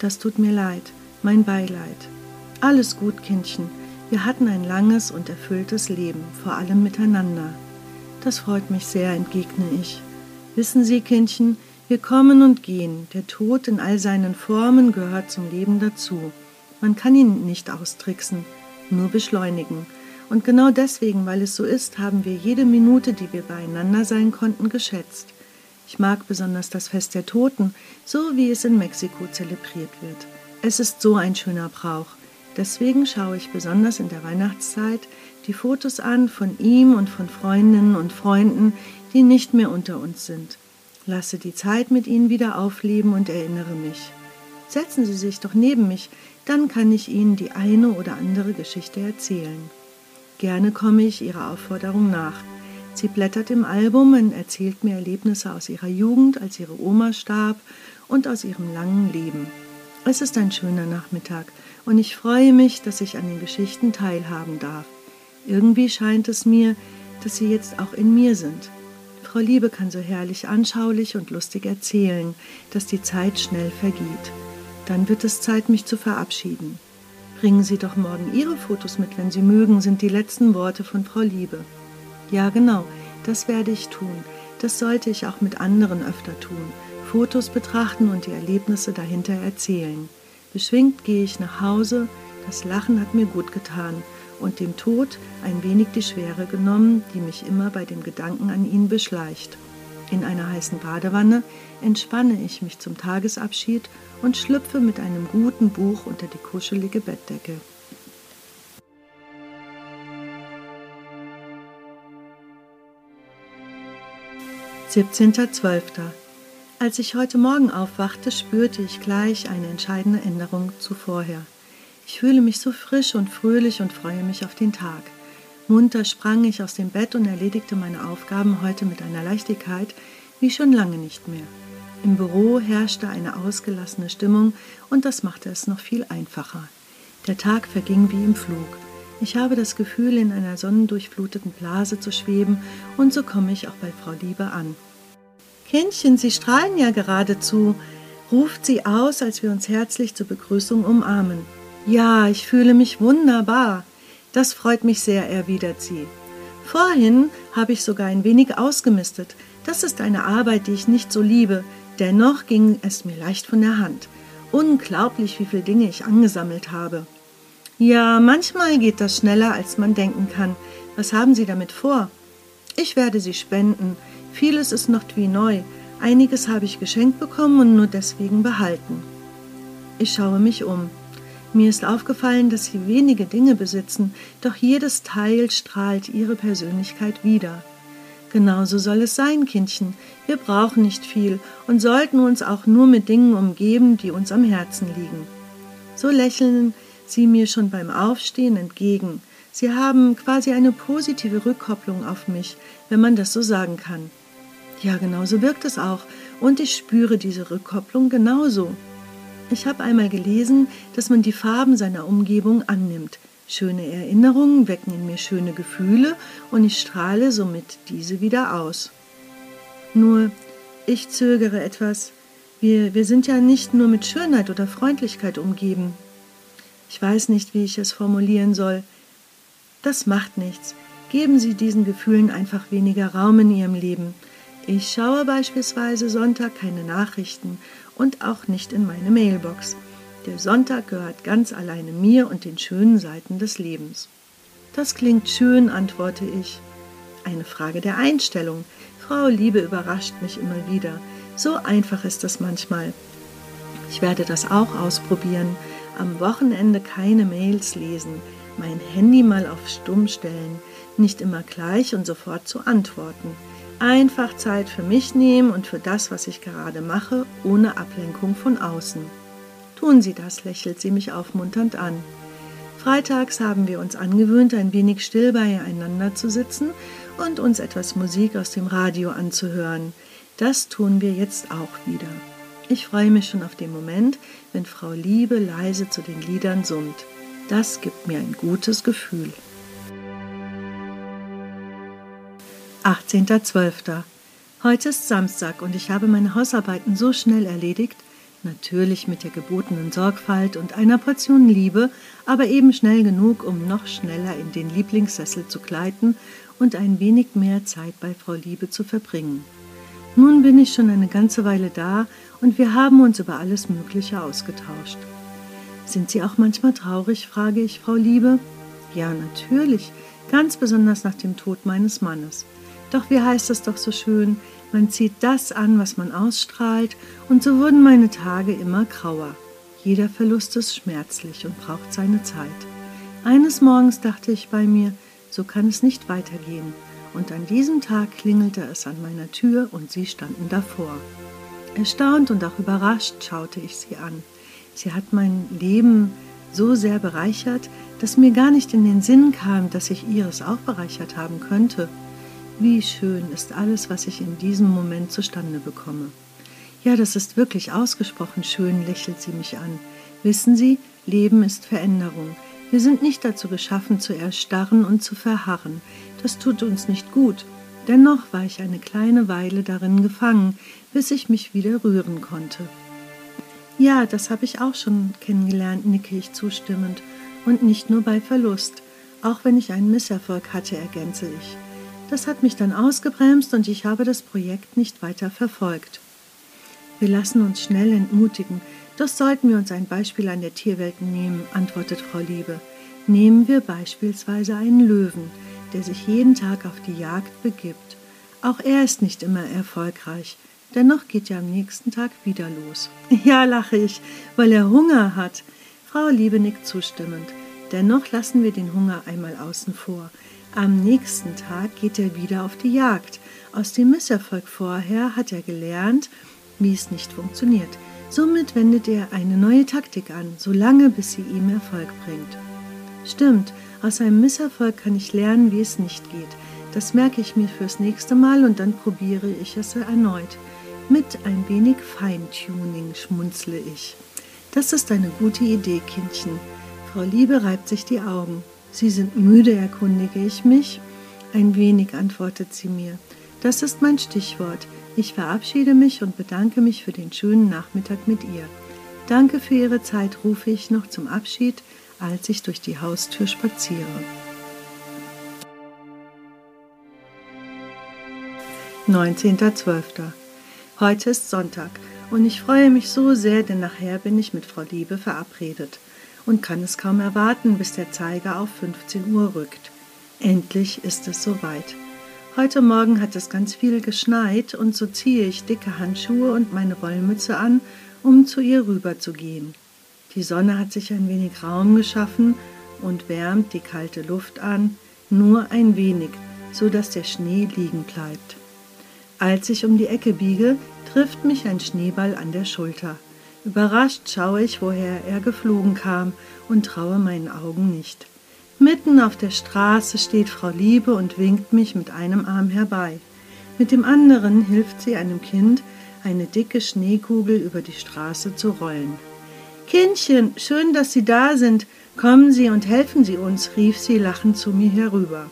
das tut mir leid, mein Beileid. Alles gut, Kindchen. Wir hatten ein langes und erfülltes Leben, vor allem miteinander. Das freut mich sehr, entgegne ich. Wissen Sie, Kindchen, wir kommen und gehen. Der Tod in all seinen Formen gehört zum Leben dazu. Man kann ihn nicht austricksen, nur beschleunigen. Und genau deswegen, weil es so ist, haben wir jede Minute, die wir beieinander sein konnten, geschätzt. Ich mag besonders das Fest der Toten, so wie es in Mexiko zelebriert wird. Es ist so ein schöner Brauch. Deswegen schaue ich besonders in der Weihnachtszeit die Fotos an von ihm und von Freundinnen und Freunden, die nicht mehr unter uns sind. Lasse die Zeit mit ihnen wieder aufleben und erinnere mich. Setzen Sie sich doch neben mich, dann kann ich Ihnen die eine oder andere Geschichte erzählen. Gerne komme ich Ihrer Aufforderung nach. Sie blättert im Album und erzählt mir Erlebnisse aus ihrer Jugend, als ihre Oma starb und aus ihrem langen Leben. Es ist ein schöner Nachmittag und ich freue mich, dass ich an den Geschichten teilhaben darf. Irgendwie scheint es mir, dass sie jetzt auch in mir sind. Frau Liebe kann so herrlich anschaulich und lustig erzählen, dass die Zeit schnell vergeht. Dann wird es Zeit, mich zu verabschieden. Bringen Sie doch morgen Ihre Fotos mit, wenn Sie mögen, sind die letzten Worte von Frau Liebe. Ja, genau, das werde ich tun. Das sollte ich auch mit anderen öfter tun. Fotos betrachten und die Erlebnisse dahinter erzählen. Beschwingt gehe ich nach Hause, das Lachen hat mir gut getan und dem Tod ein wenig die Schwere genommen, die mich immer bei dem Gedanken an ihn beschleicht. In einer heißen Badewanne entspanne ich mich zum Tagesabschied und schlüpfe mit einem guten Buch unter die kuschelige Bettdecke. 17.12. Als ich heute Morgen aufwachte, spürte ich gleich eine entscheidende Änderung zu vorher. Ich fühle mich so frisch und fröhlich und freue mich auf den Tag. Munter sprang ich aus dem Bett und erledigte meine Aufgaben heute mit einer Leichtigkeit wie schon lange nicht mehr. Im Büro herrschte eine ausgelassene Stimmung und das machte es noch viel einfacher. Der Tag verging wie im Flug. Ich habe das Gefühl, in einer sonnendurchfluteten Blase zu schweben, und so komme ich auch bei Frau Liebe an. Kindchen, Sie strahlen ja geradezu, ruft sie aus, als wir uns herzlich zur Begrüßung umarmen. Ja, ich fühle mich wunderbar. Das freut mich sehr, erwidert sie. Vorhin habe ich sogar ein wenig ausgemistet. Das ist eine Arbeit, die ich nicht so liebe. Dennoch ging es mir leicht von der Hand. Unglaublich, wie viele Dinge ich angesammelt habe. Ja, manchmal geht das schneller, als man denken kann. Was haben Sie damit vor? Ich werde sie spenden. Vieles ist noch wie neu. Einiges habe ich geschenkt bekommen und nur deswegen behalten. Ich schaue mich um. Mir ist aufgefallen, dass sie wenige Dinge besitzen, doch jedes Teil strahlt ihre Persönlichkeit wider. Genauso soll es sein, Kindchen. Wir brauchen nicht viel und sollten uns auch nur mit Dingen umgeben, die uns am Herzen liegen. So lächeln sie mir schon beim Aufstehen entgegen. Sie haben quasi eine positive Rückkopplung auf mich, wenn man das so sagen kann. Ja, genauso wirkt es auch, und ich spüre diese Rückkopplung genauso. Ich habe einmal gelesen, dass man die Farben seiner Umgebung annimmt. Schöne Erinnerungen wecken in mir schöne Gefühle und ich strahle somit diese wieder aus. Nur, ich zögere etwas. Wir, wir sind ja nicht nur mit Schönheit oder Freundlichkeit umgeben. Ich weiß nicht, wie ich es formulieren soll. Das macht nichts. Geben Sie diesen Gefühlen einfach weniger Raum in Ihrem Leben. Ich schaue beispielsweise Sonntag keine Nachrichten und auch nicht in meine Mailbox. Der Sonntag gehört ganz alleine mir und den schönen Seiten des Lebens. Das klingt schön, antworte ich. Eine Frage der Einstellung. Frau Liebe überrascht mich immer wieder. So einfach ist es manchmal. Ich werde das auch ausprobieren. Am Wochenende keine Mails lesen, mein Handy mal auf Stumm stellen, nicht immer gleich und sofort zu antworten. Einfach Zeit für mich nehmen und für das, was ich gerade mache, ohne Ablenkung von außen. Tun Sie das, lächelt sie mich aufmunternd an. Freitags haben wir uns angewöhnt, ein wenig still beieinander zu sitzen und uns etwas Musik aus dem Radio anzuhören. Das tun wir jetzt auch wieder. Ich freue mich schon auf den Moment, wenn Frau Liebe leise zu den Liedern summt. Das gibt mir ein gutes Gefühl. 18.12. Heute ist Samstag und ich habe meine Hausarbeiten so schnell erledigt, Natürlich mit der gebotenen Sorgfalt und einer Portion Liebe, aber eben schnell genug, um noch schneller in den Lieblingssessel zu gleiten und ein wenig mehr Zeit bei Frau Liebe zu verbringen. Nun bin ich schon eine ganze Weile da und wir haben uns über alles Mögliche ausgetauscht. Sind Sie auch manchmal traurig? frage ich Frau Liebe. Ja, natürlich, ganz besonders nach dem Tod meines Mannes. Doch wie heißt es doch so schön, man zieht das an, was man ausstrahlt, und so wurden meine Tage immer grauer. Jeder Verlust ist schmerzlich und braucht seine Zeit. Eines Morgens dachte ich bei mir, so kann es nicht weitergehen, und an diesem Tag klingelte es an meiner Tür und sie standen davor. Erstaunt und auch überrascht schaute ich sie an. Sie hat mein Leben so sehr bereichert, dass mir gar nicht in den Sinn kam, dass ich ihres auch bereichert haben könnte. Wie schön ist alles, was ich in diesem Moment zustande bekomme. Ja, das ist wirklich ausgesprochen schön, lächelt sie mich an. Wissen Sie, Leben ist Veränderung. Wir sind nicht dazu geschaffen, zu erstarren und zu verharren. Das tut uns nicht gut. Dennoch war ich eine kleine Weile darin gefangen, bis ich mich wieder rühren konnte. Ja, das habe ich auch schon kennengelernt, nicke ich zustimmend. Und nicht nur bei Verlust. Auch wenn ich einen Misserfolg hatte, ergänze ich. Das hat mich dann ausgebremst und ich habe das Projekt nicht weiter verfolgt. Wir lassen uns schnell entmutigen, doch sollten wir uns ein Beispiel an der Tierwelt nehmen, antwortet Frau Liebe. Nehmen wir beispielsweise einen Löwen, der sich jeden Tag auf die Jagd begibt. Auch er ist nicht immer erfolgreich, dennoch geht er am nächsten Tag wieder los. (laughs) Ja, lache ich, weil er Hunger hat. Frau Liebe nickt zustimmend. Dennoch lassen wir den Hunger einmal außen vor. Am nächsten Tag geht er wieder auf die Jagd. Aus dem Misserfolg vorher hat er gelernt, wie es nicht funktioniert. Somit wendet er eine neue Taktik an, solange bis sie ihm Erfolg bringt. Stimmt, aus einem Misserfolg kann ich lernen, wie es nicht geht. Das merke ich mir fürs nächste Mal und dann probiere ich es erneut. Mit ein wenig Feintuning schmunzle ich. Das ist eine gute Idee, Kindchen. Frau Liebe reibt sich die Augen. Sie sind müde, erkundige ich mich. Ein wenig, antwortet sie mir. Das ist mein Stichwort. Ich verabschiede mich und bedanke mich für den schönen Nachmittag mit ihr. Danke für Ihre Zeit, rufe ich noch zum Abschied, als ich durch die Haustür spaziere. Neunzehnter Zwölfter. Heute ist Sonntag und ich freue mich so sehr, denn nachher bin ich mit Frau Liebe verabredet und kann es kaum erwarten, bis der Zeiger auf 15 Uhr rückt. Endlich ist es soweit. Heute Morgen hat es ganz viel geschneit und so ziehe ich dicke Handschuhe und meine Wollmütze an, um zu ihr rüber zu gehen. Die Sonne hat sich ein wenig Raum geschaffen und wärmt die kalte Luft an, nur ein wenig, so dass der Schnee liegen bleibt. Als ich um die Ecke biege, trifft mich ein Schneeball an der Schulter. Überrascht schaue ich, woher er geflogen kam und traue meinen Augen nicht. Mitten auf der Straße steht Frau Liebe und winkt mich mit einem Arm herbei. Mit dem anderen hilft sie einem Kind, eine dicke Schneekugel über die Straße zu rollen. Kindchen, schön, dass Sie da sind. Kommen Sie und helfen Sie uns, rief sie lachend zu mir herüber.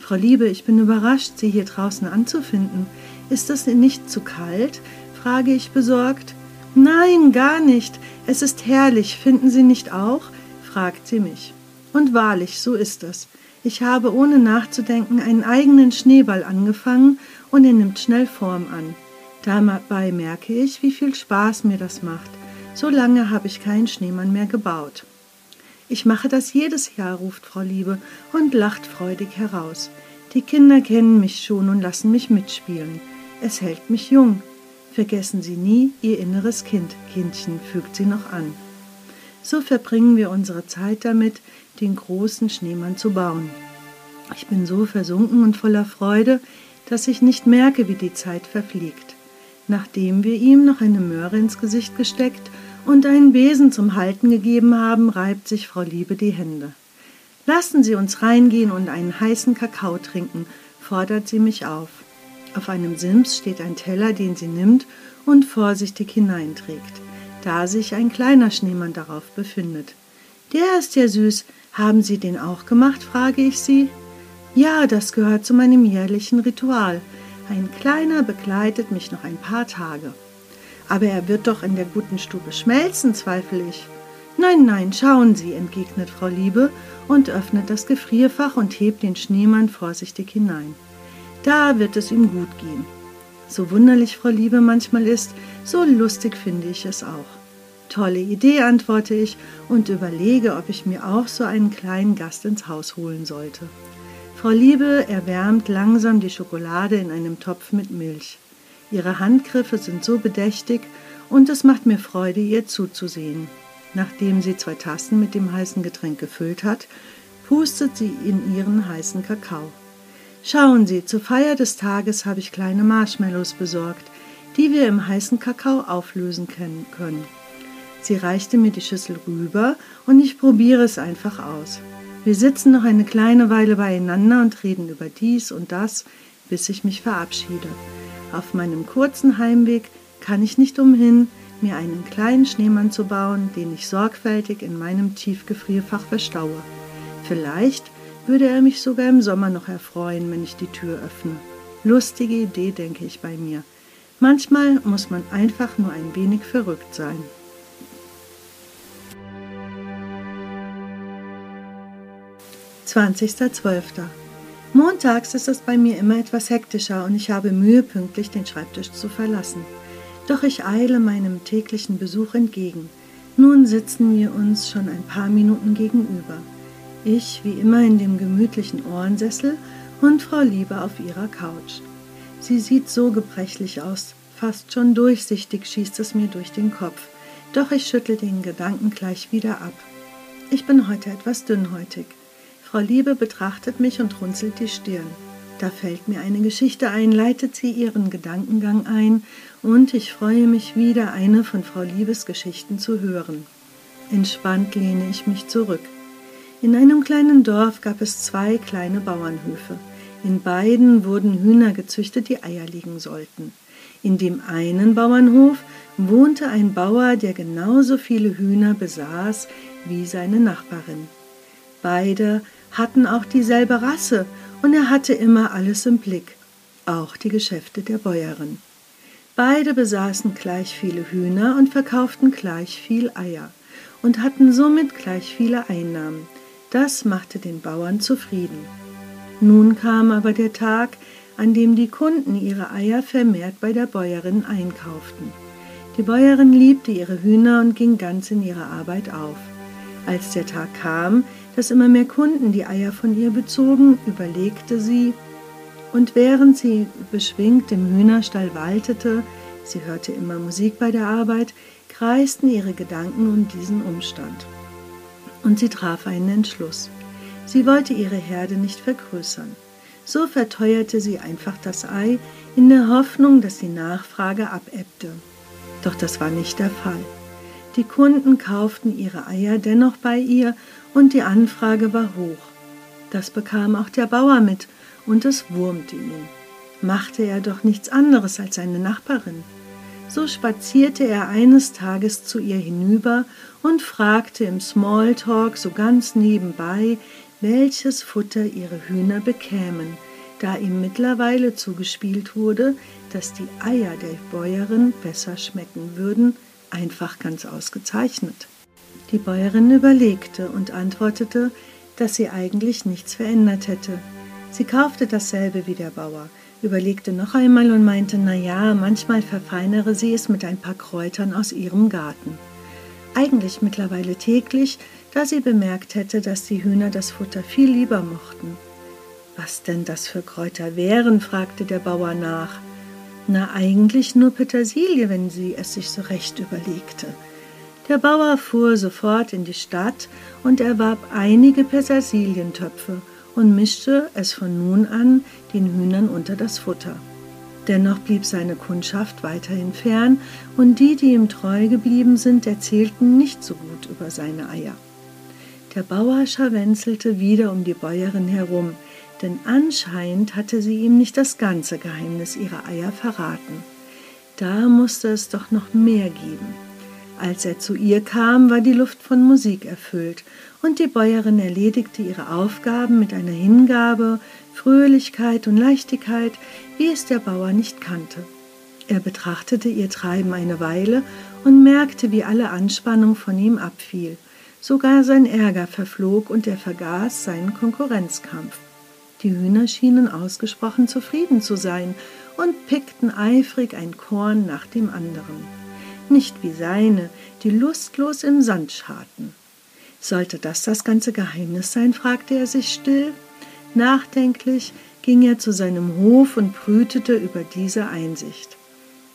Frau Liebe, ich bin überrascht, Sie hier draußen anzufinden. Ist es nicht zu kalt? frage ich besorgt. Nein, gar nicht. Es ist herrlich, finden Sie nicht auch? fragt sie mich. Und wahrlich, so ist es. Ich habe ohne nachzudenken einen eigenen Schneeball angefangen und er nimmt schnell Form an. Dabei merke ich, wie viel Spaß mir das macht. So lange habe ich keinen Schneemann mehr gebaut. Ich mache das jedes Jahr, ruft Frau Liebe und lacht freudig heraus. Die Kinder kennen mich schon und lassen mich mitspielen. Es hält mich jung. Vergessen Sie nie Ihr inneres Kind, Kindchen, fügt sie noch an. So verbringen wir unsere Zeit damit, den großen Schneemann zu bauen. Ich bin so versunken und voller Freude, dass ich nicht merke, wie die Zeit verfliegt. Nachdem wir ihm noch eine Möhre ins Gesicht gesteckt und einen Besen zum Halten gegeben haben, reibt sich Frau Liebe die Hände. Lassen Sie uns reingehen und einen heißen Kakao trinken, fordert sie mich auf. Auf einem Sims steht ein Teller, den sie nimmt und vorsichtig hineinträgt, da sich ein kleiner Schneemann darauf befindet. Der ist ja süß. Haben Sie den auch gemacht? frage ich sie. Ja, das gehört zu meinem jährlichen Ritual. Ein kleiner begleitet mich noch ein paar Tage. Aber er wird doch in der guten Stube schmelzen, zweifle ich. Nein, nein, schauen Sie, entgegnet Frau Liebe und öffnet das Gefrierfach und hebt den Schneemann vorsichtig hinein. Da wird es ihm gut gehen. So wunderlich Frau Liebe manchmal ist, so lustig finde ich es auch. Tolle Idee, antworte ich und überlege, ob ich mir auch so einen kleinen Gast ins Haus holen sollte. Frau Liebe erwärmt langsam die Schokolade in einem Topf mit Milch. Ihre Handgriffe sind so bedächtig und es macht mir Freude, ihr zuzusehen. Nachdem sie zwei Tassen mit dem heißen Getränk gefüllt hat, pustet sie in ihren heißen Kakao. Schauen Sie, zur Feier des Tages habe ich kleine Marshmallows besorgt, die wir im heißen Kakao auflösen können. Sie reichte mir die Schüssel rüber und ich probiere es einfach aus. Wir sitzen noch eine kleine Weile beieinander und reden über dies und das, bis ich mich verabschiede. Auf meinem kurzen Heimweg kann ich nicht umhin, mir einen kleinen Schneemann zu bauen, den ich sorgfältig in meinem Tiefgefrierfach verstaue. Vielleicht würde er mich sogar im Sommer noch erfreuen, wenn ich die Tür öffne. Lustige Idee, denke ich bei mir. Manchmal muss man einfach nur ein wenig verrückt sein. Zwölfter Montags ist es bei mir immer etwas hektischer und ich habe Mühe, pünktlich den Schreibtisch zu verlassen. Doch ich eile meinem täglichen Besuch entgegen. Nun sitzen wir uns schon ein paar Minuten gegenüber. Ich wie immer in dem gemütlichen Ohrensessel und Frau Liebe auf ihrer Couch. Sie sieht so gebrechlich aus, fast schon durchsichtig schießt es mir durch den Kopf, doch ich schüttel den Gedanken gleich wieder ab. Ich bin heute etwas dünnhäutig. Frau Liebe betrachtet mich und runzelt die Stirn. Da fällt mir eine Geschichte ein, leitet sie ihren Gedankengang ein, und ich freue mich wieder, eine von Frau Liebes Geschichten zu hören. Entspannt lehne ich mich zurück. In einem kleinen Dorf gab es zwei kleine Bauernhöfe. In beiden wurden Hühner gezüchtet, die Eier legen sollten. In dem einen Bauernhof wohnte ein Bauer, der genauso viele Hühner besaß wie seine Nachbarin. Beide hatten auch dieselbe Rasse und er hatte immer alles im Blick, auch die Geschäfte der Bäuerin. Beide besaßen gleich viele Hühner und verkauften gleich viel Eier und hatten somit gleich viele Einnahmen. Das machte den Bauern zufrieden. Nun kam aber der Tag, an dem die Kunden ihre Eier vermehrt bei der Bäuerin einkauften. Die Bäuerin liebte ihre Hühner und ging ganz in ihre Arbeit auf. Als der Tag kam, dass immer mehr Kunden die Eier von ihr bezogen, überlegte sie, und während sie beschwingt im Hühnerstall waltete, sie hörte immer Musik bei der Arbeit, kreisten ihre Gedanken um diesen Umstand. Und sie traf einen Entschluss. Sie wollte ihre Herde nicht vergrößern. So verteuerte sie einfach das Ei in der Hoffnung, dass die Nachfrage abebbte. Doch das war nicht der Fall. Die Kunden kauften ihre Eier dennoch bei ihr und die Anfrage war hoch. Das bekam auch der Bauer mit und es wurmte ihn. Machte er doch nichts anderes als seine Nachbarin. So spazierte er eines Tages zu ihr hinüber und fragte im Smalltalk so ganz nebenbei, welches Futter ihre Hühner bekämen, da ihm mittlerweile zugespielt wurde, dass die Eier der Bäuerin besser schmecken würden, einfach ganz ausgezeichnet. Die Bäuerin überlegte und antwortete, dass sie eigentlich nichts verändert hätte. Sie kaufte dasselbe wie der Bauer, überlegte noch einmal und meinte, na ja, manchmal verfeinere sie es mit ein paar Kräutern aus ihrem Garten. Eigentlich mittlerweile täglich, da sie bemerkt hätte, dass die Hühner das Futter viel lieber mochten. Was denn das für Kräuter wären? fragte der Bauer nach. Na, eigentlich nur Petersilie, wenn sie es sich so recht überlegte. Der Bauer fuhr sofort in die Stadt und erwarb einige Petersilientöpfe und mischte es von nun an den Hühnern unter das Futter. Dennoch blieb seine Kundschaft weiterhin fern, und die, die ihm treu geblieben sind, erzählten nicht so gut über seine Eier. Der Bauer scharwenzelte wieder um die Bäuerin herum, denn anscheinend hatte sie ihm nicht das ganze Geheimnis ihrer Eier verraten. Da musste es doch noch mehr geben. Als er zu ihr kam, war die Luft von Musik erfüllt, und die Bäuerin erledigte ihre Aufgaben mit einer Hingabe, Fröhlichkeit und Leichtigkeit, wie es der Bauer nicht kannte. Er betrachtete ihr Treiben eine Weile und merkte, wie alle Anspannung von ihm abfiel. Sogar sein Ärger verflog und er vergaß seinen Konkurrenzkampf. Die Hühner schienen ausgesprochen zufrieden zu sein und pickten eifrig ein Korn nach dem anderen. Nicht wie seine, die lustlos im Sand scharten. Sollte das das ganze Geheimnis sein? fragte er sich still. Nachdenklich ging er zu seinem Hof und brütete über diese Einsicht.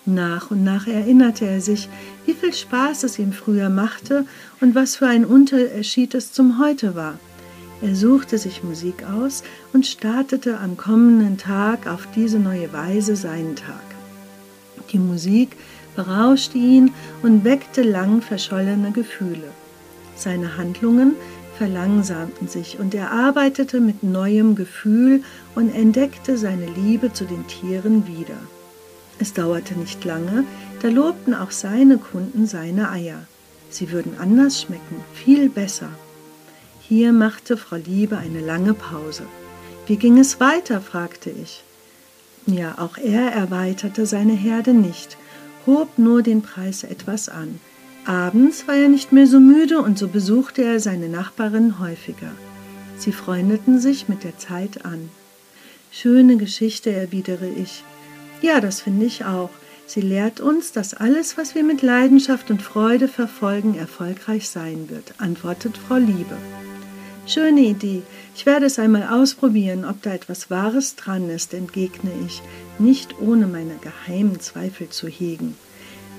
Nach und nach erinnerte er sich, wie viel Spaß es ihm früher machte und was für ein Unterschied es zum Heute war. Er suchte sich Musik aus und startete am kommenden Tag auf diese neue Weise seinen Tag. Die Musik berauschte ihn und weckte lang verschollene Gefühle. Seine Handlungen verlangsamten sich und er arbeitete mit neuem Gefühl und entdeckte seine Liebe zu den Tieren wieder. Es dauerte nicht lange, da lobten auch seine Kunden seine Eier. Sie würden anders schmecken, viel besser. Hier machte Frau Liebe eine lange Pause. Wie ging es weiter? fragte ich. Ja, auch er erweiterte seine Herde nicht, hob nur den Preis etwas an. Abends war er nicht mehr so müde und so besuchte er seine Nachbarin häufiger. Sie freundeten sich mit der Zeit an. Schöne Geschichte, erwidere ich. Ja, das finde ich auch. Sie lehrt uns, dass alles, was wir mit Leidenschaft und Freude verfolgen, erfolgreich sein wird, antwortet Frau Liebe. Schöne Idee. Ich werde es einmal ausprobieren, ob da etwas Wahres dran ist, entgegne ich, nicht ohne meine geheimen Zweifel zu hegen.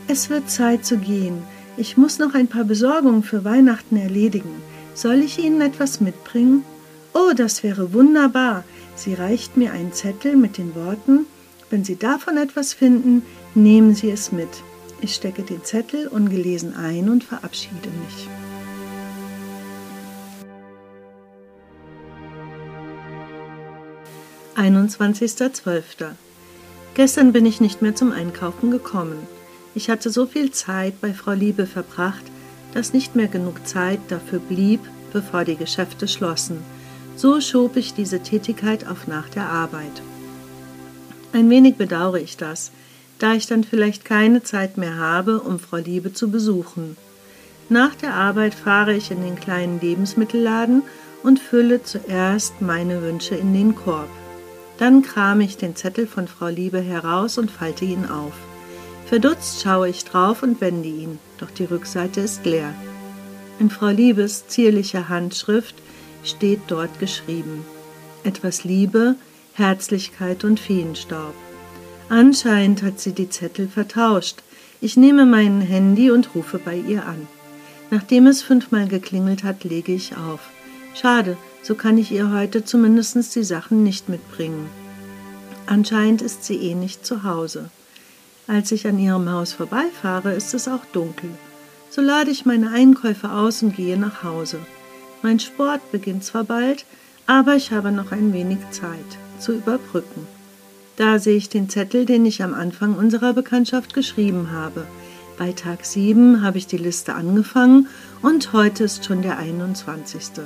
Es wird Zeit zu gehen. Ich muss noch ein paar Besorgungen für Weihnachten erledigen. Soll ich Ihnen etwas mitbringen? Oh, das wäre wunderbar. Sie reicht mir einen Zettel mit den Worten Wenn Sie davon etwas finden, nehmen Sie es mit. Ich stecke den Zettel ungelesen ein und verabschiede mich. 21.12. Gestern bin ich nicht mehr zum Einkaufen gekommen. Ich hatte so viel Zeit bei Frau Liebe verbracht, dass nicht mehr genug Zeit dafür blieb, bevor die Geschäfte schlossen. So schob ich diese Tätigkeit auf nach der Arbeit. Ein wenig bedauere ich das, da ich dann vielleicht keine Zeit mehr habe, um Frau Liebe zu besuchen. Nach der Arbeit fahre ich in den kleinen Lebensmittelladen und fülle zuerst meine Wünsche in den Korb. Dann krame ich den Zettel von Frau Liebe heraus und falte ihn auf. Verdutzt schaue ich drauf und wende ihn, doch die Rückseite ist leer. In Frau Liebes zierlicher Handschrift steht dort geschrieben. Etwas Liebe, Herzlichkeit und Feenstaub. Anscheinend hat sie die Zettel vertauscht. Ich nehme mein Handy und rufe bei ihr an. Nachdem es fünfmal geklingelt hat, lege ich auf. Schade, so kann ich ihr heute zumindest die Sachen nicht mitbringen. Anscheinend ist sie eh nicht zu Hause. Als ich an ihrem Haus vorbeifahre, ist es auch dunkel. So lade ich meine Einkäufe aus und gehe nach Hause. Mein Sport beginnt zwar bald, aber ich habe noch ein wenig Zeit zu überbrücken. Da sehe ich den Zettel, den ich am Anfang unserer Bekanntschaft geschrieben habe. Bei Tag 7 habe ich die Liste angefangen und heute ist schon der 21.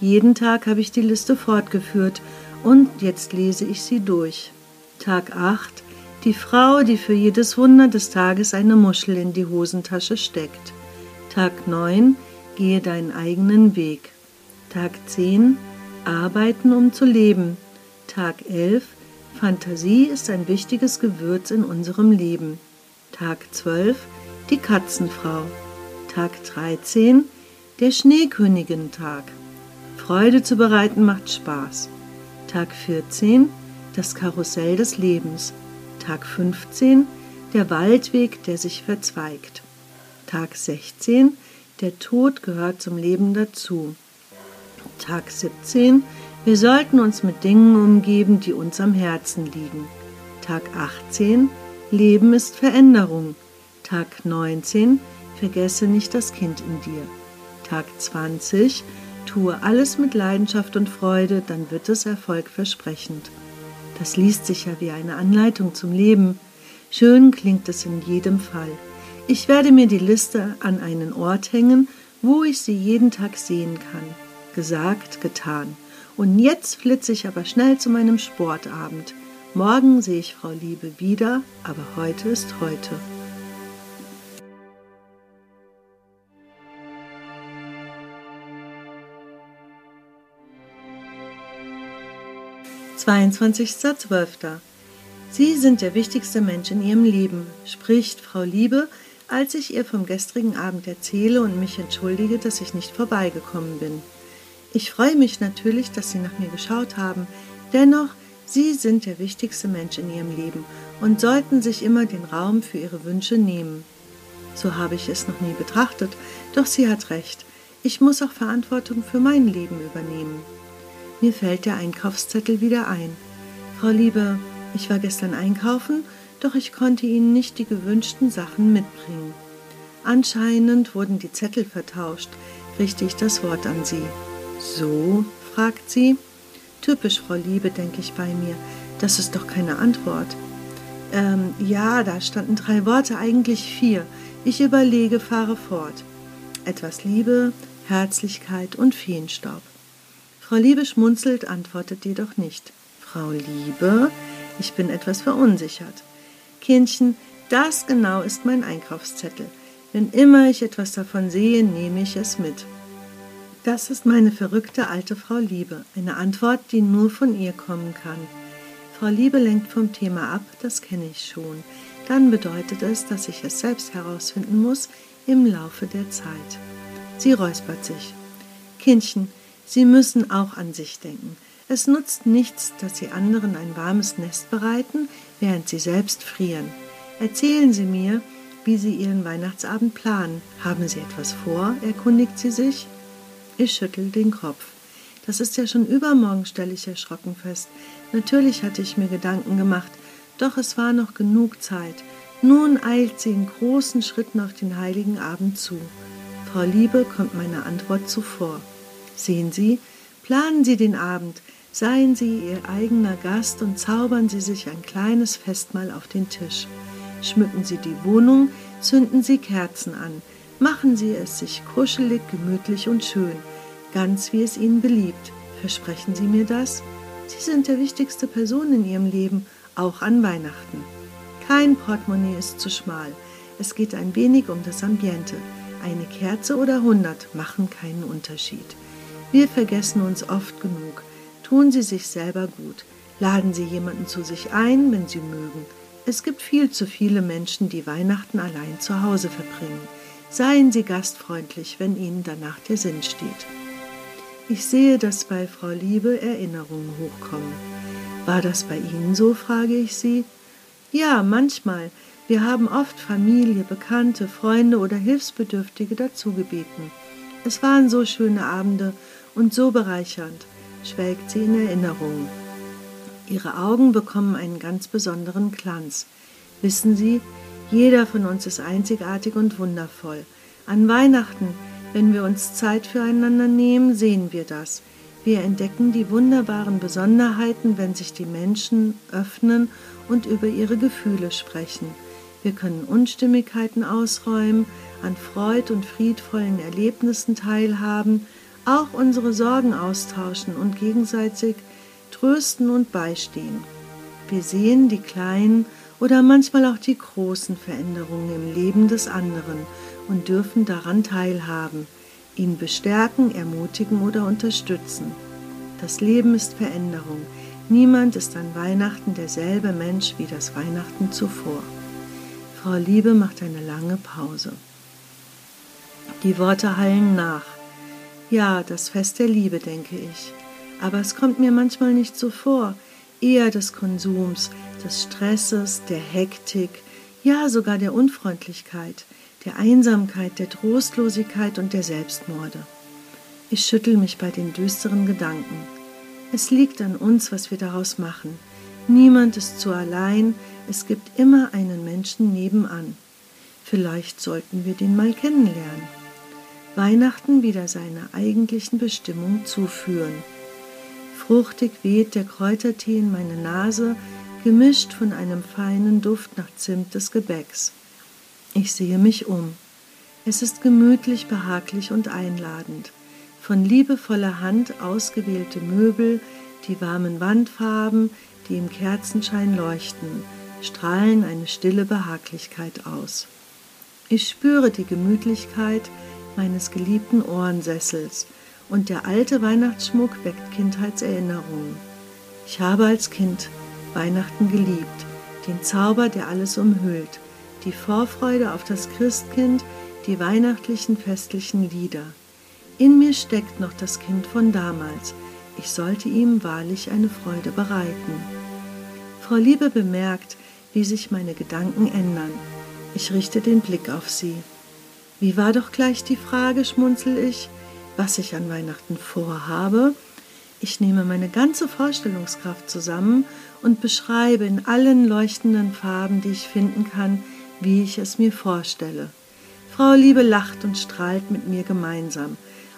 Jeden Tag habe ich die Liste fortgeführt und jetzt lese ich sie durch. Tag 8 die Frau, die für jedes Wunder des Tages eine Muschel in die Hosentasche steckt. Tag 9. Gehe deinen eigenen Weg. Tag 10. Arbeiten, um zu leben. Tag 11. Fantasie ist ein wichtiges Gewürz in unserem Leben. Tag 12. Die Katzenfrau. Tag 13. Der Schneekönigin-Tag. Freude zu bereiten macht Spaß. Tag 14. Das Karussell des Lebens. Tag 15 der Waldweg, der sich verzweigt. Tag 16 der Tod gehört zum Leben dazu. Tag 17 wir sollten uns mit Dingen umgeben, die uns am Herzen liegen. Tag 18 Leben ist Veränderung. Tag 19 vergesse nicht das Kind in dir. Tag 20 tue alles mit Leidenschaft und Freude, dann wird es erfolgversprechend. Das liest sich ja wie eine Anleitung zum Leben. Schön klingt es in jedem Fall. Ich werde mir die Liste an einen Ort hängen, wo ich sie jeden Tag sehen kann. Gesagt, getan. Und jetzt flitze ich aber schnell zu meinem Sportabend. Morgen sehe ich Frau Liebe wieder, aber heute ist heute. 22.12. Sie sind der wichtigste Mensch in Ihrem Leben, spricht Frau Liebe, als ich ihr vom gestrigen Abend erzähle und mich entschuldige, dass ich nicht vorbeigekommen bin. Ich freue mich natürlich, dass Sie nach mir geschaut haben. Dennoch, Sie sind der wichtigste Mensch in Ihrem Leben und sollten sich immer den Raum für Ihre Wünsche nehmen. So habe ich es noch nie betrachtet, doch sie hat recht. Ich muss auch Verantwortung für mein Leben übernehmen. Mir fällt der Einkaufszettel wieder ein. Frau Liebe, ich war gestern einkaufen, doch ich konnte Ihnen nicht die gewünschten Sachen mitbringen. Anscheinend wurden die Zettel vertauscht, richte ich das Wort an Sie. So? fragt sie. Typisch, Frau Liebe, denke ich bei mir. Das ist doch keine Antwort. Ähm, ja, da standen drei Worte, eigentlich vier. Ich überlege, fahre fort. Etwas Liebe, Herzlichkeit und Feenstaub. Frau Liebe schmunzelt, antwortet jedoch nicht. Frau Liebe, ich bin etwas verunsichert. Kindchen, das genau ist mein Einkaufszettel. Wenn immer ich etwas davon sehe, nehme ich es mit. Das ist meine verrückte alte Frau Liebe, eine Antwort, die nur von ihr kommen kann. Frau Liebe lenkt vom Thema ab, das kenne ich schon. Dann bedeutet es, dass ich es selbst herausfinden muss im Laufe der Zeit. Sie räuspert sich. Kindchen, Sie müssen auch an sich denken. Es nutzt nichts, dass Sie anderen ein warmes Nest bereiten, während Sie selbst frieren. Erzählen Sie mir, wie Sie Ihren Weihnachtsabend planen. Haben Sie etwas vor? erkundigt sie sich. Ich schüttel den Kopf. Das ist ja schon übermorgen, stelle ich erschrocken fest. Natürlich hatte ich mir Gedanken gemacht, doch es war noch genug Zeit. Nun eilt sie in großen Schritten auf den heiligen Abend zu. Frau Liebe kommt meiner Antwort zuvor. Sehen Sie, planen Sie den Abend, seien Sie Ihr eigener Gast und zaubern Sie sich ein kleines Festmahl auf den Tisch. Schmücken Sie die Wohnung, zünden Sie Kerzen an, machen Sie es sich kuschelig, gemütlich und schön, ganz wie es Ihnen beliebt. Versprechen Sie mir das? Sie sind der wichtigste Person in Ihrem Leben, auch an Weihnachten. Kein Portemonnaie ist zu schmal. Es geht ein wenig um das Ambiente. Eine Kerze oder hundert machen keinen Unterschied. Wir vergessen uns oft genug. Tun Sie sich selber gut. Laden Sie jemanden zu sich ein, wenn Sie mögen. Es gibt viel zu viele Menschen, die Weihnachten allein zu Hause verbringen. Seien Sie gastfreundlich, wenn Ihnen danach der Sinn steht. Ich sehe, dass bei Frau Liebe Erinnerungen hochkommen. War das bei Ihnen so, frage ich Sie. Ja, manchmal. Wir haben oft Familie, Bekannte, Freunde oder Hilfsbedürftige dazu gebeten. Es waren so schöne Abende und so bereichernd, schwelgt sie in Erinnerung. Ihre Augen bekommen einen ganz besonderen Glanz. Wissen Sie, jeder von uns ist einzigartig und wundervoll. An Weihnachten, wenn wir uns Zeit füreinander nehmen, sehen wir das. Wir entdecken die wunderbaren Besonderheiten, wenn sich die Menschen öffnen und über ihre Gefühle sprechen. Wir können Unstimmigkeiten ausräumen, an Freud und friedvollen Erlebnissen teilhaben, auch unsere Sorgen austauschen und gegenseitig trösten und beistehen. Wir sehen die kleinen oder manchmal auch die großen Veränderungen im Leben des anderen und dürfen daran teilhaben, ihn bestärken, ermutigen oder unterstützen. Das Leben ist Veränderung. Niemand ist an Weihnachten derselbe Mensch wie das Weihnachten zuvor. Frau Liebe macht eine lange Pause. Die Worte hallen nach. Ja, das Fest der Liebe, denke ich. Aber es kommt mir manchmal nicht so vor, eher des Konsums, des Stresses, der Hektik, ja sogar der Unfreundlichkeit, der Einsamkeit, der Trostlosigkeit und der Selbstmorde. Ich schüttel mich bei den düsteren Gedanken. Es liegt an uns, was wir daraus machen. Niemand ist zu allein, es gibt immer einen Menschen nebenan. Vielleicht sollten wir den mal kennenlernen. Weihnachten wieder seiner eigentlichen Bestimmung zuführen. Fruchtig weht der Kräutertee in meine Nase, gemischt von einem feinen Duft nach Zimt des Gebäcks. Ich sehe mich um. Es ist gemütlich, behaglich und einladend. Von liebevoller Hand ausgewählte Möbel, die warmen Wandfarben, die im Kerzenschein leuchten, strahlen eine stille Behaglichkeit aus. Ich spüre die Gemütlichkeit meines geliebten Ohrensessels und der alte Weihnachtsschmuck weckt Kindheitserinnerungen. Ich habe als Kind Weihnachten geliebt, den Zauber, der alles umhüllt, die Vorfreude auf das Christkind, die weihnachtlichen festlichen Lieder. In mir steckt noch das Kind von damals. Ich sollte ihm wahrlich eine Freude bereiten. Frau Liebe bemerkt, wie sich meine Gedanken ändern. Ich richte den Blick auf sie. Wie war doch gleich die Frage, schmunzel ich, was ich an Weihnachten vorhabe? Ich nehme meine ganze Vorstellungskraft zusammen und beschreibe in allen leuchtenden Farben, die ich finden kann, wie ich es mir vorstelle. Frau Liebe lacht und strahlt mit mir gemeinsam.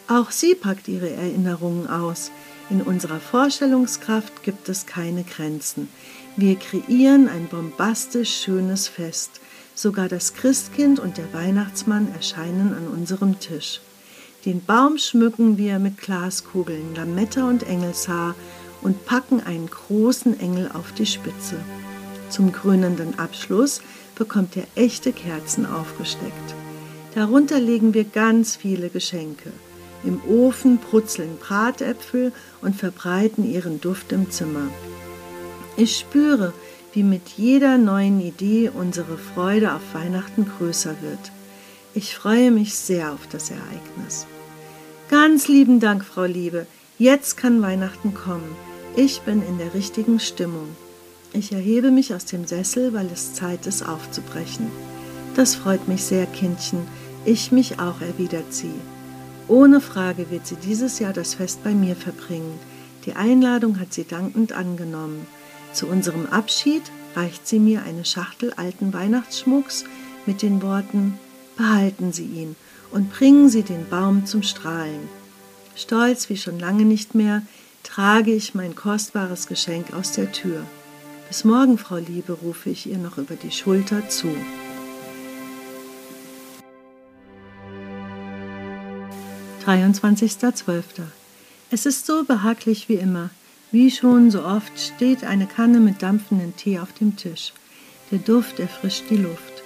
Auch sie packt ihre Erinnerungen aus. In unserer Vorstellungskraft gibt es keine Grenzen. Wir kreieren ein bombastisch schönes Fest. Sogar das Christkind und der Weihnachtsmann erscheinen an unserem Tisch. Den Baum schmücken wir mit Glaskugeln, Lametta und Engelshaar und packen einen großen Engel auf die Spitze. Zum krönenden Abschluss bekommt er echte Kerzen aufgesteckt. Darunter legen wir ganz viele Geschenke. Im Ofen brutzeln Bratäpfel und verbreiten ihren Duft im Zimmer. Ich spüre, wie mit jeder neuen Idee unsere Freude auf Weihnachten größer wird. Ich freue mich sehr auf das Ereignis. Ganz lieben Dank, Frau Liebe. Jetzt kann Weihnachten kommen. Ich bin in der richtigen Stimmung. Ich erhebe mich aus dem Sessel, weil es Zeit ist, aufzubrechen. Das freut mich sehr, Kindchen. Ich mich auch, erwidert sie. Ohne Frage wird sie dieses Jahr das Fest bei mir verbringen. Die Einladung hat sie dankend angenommen. Zu unserem Abschied reicht sie mir eine Schachtel alten Weihnachtsschmucks mit den Worten Behalten Sie ihn und bringen Sie den Baum zum Strahlen. Stolz wie schon lange nicht mehr trage ich mein kostbares Geschenk aus der Tür. Bis morgen, Frau Liebe, rufe ich ihr noch über die Schulter zu. Zwölfter. Es ist so behaglich wie immer. Wie schon so oft steht eine Kanne mit dampfendem Tee auf dem Tisch. Der Duft erfrischt die Luft.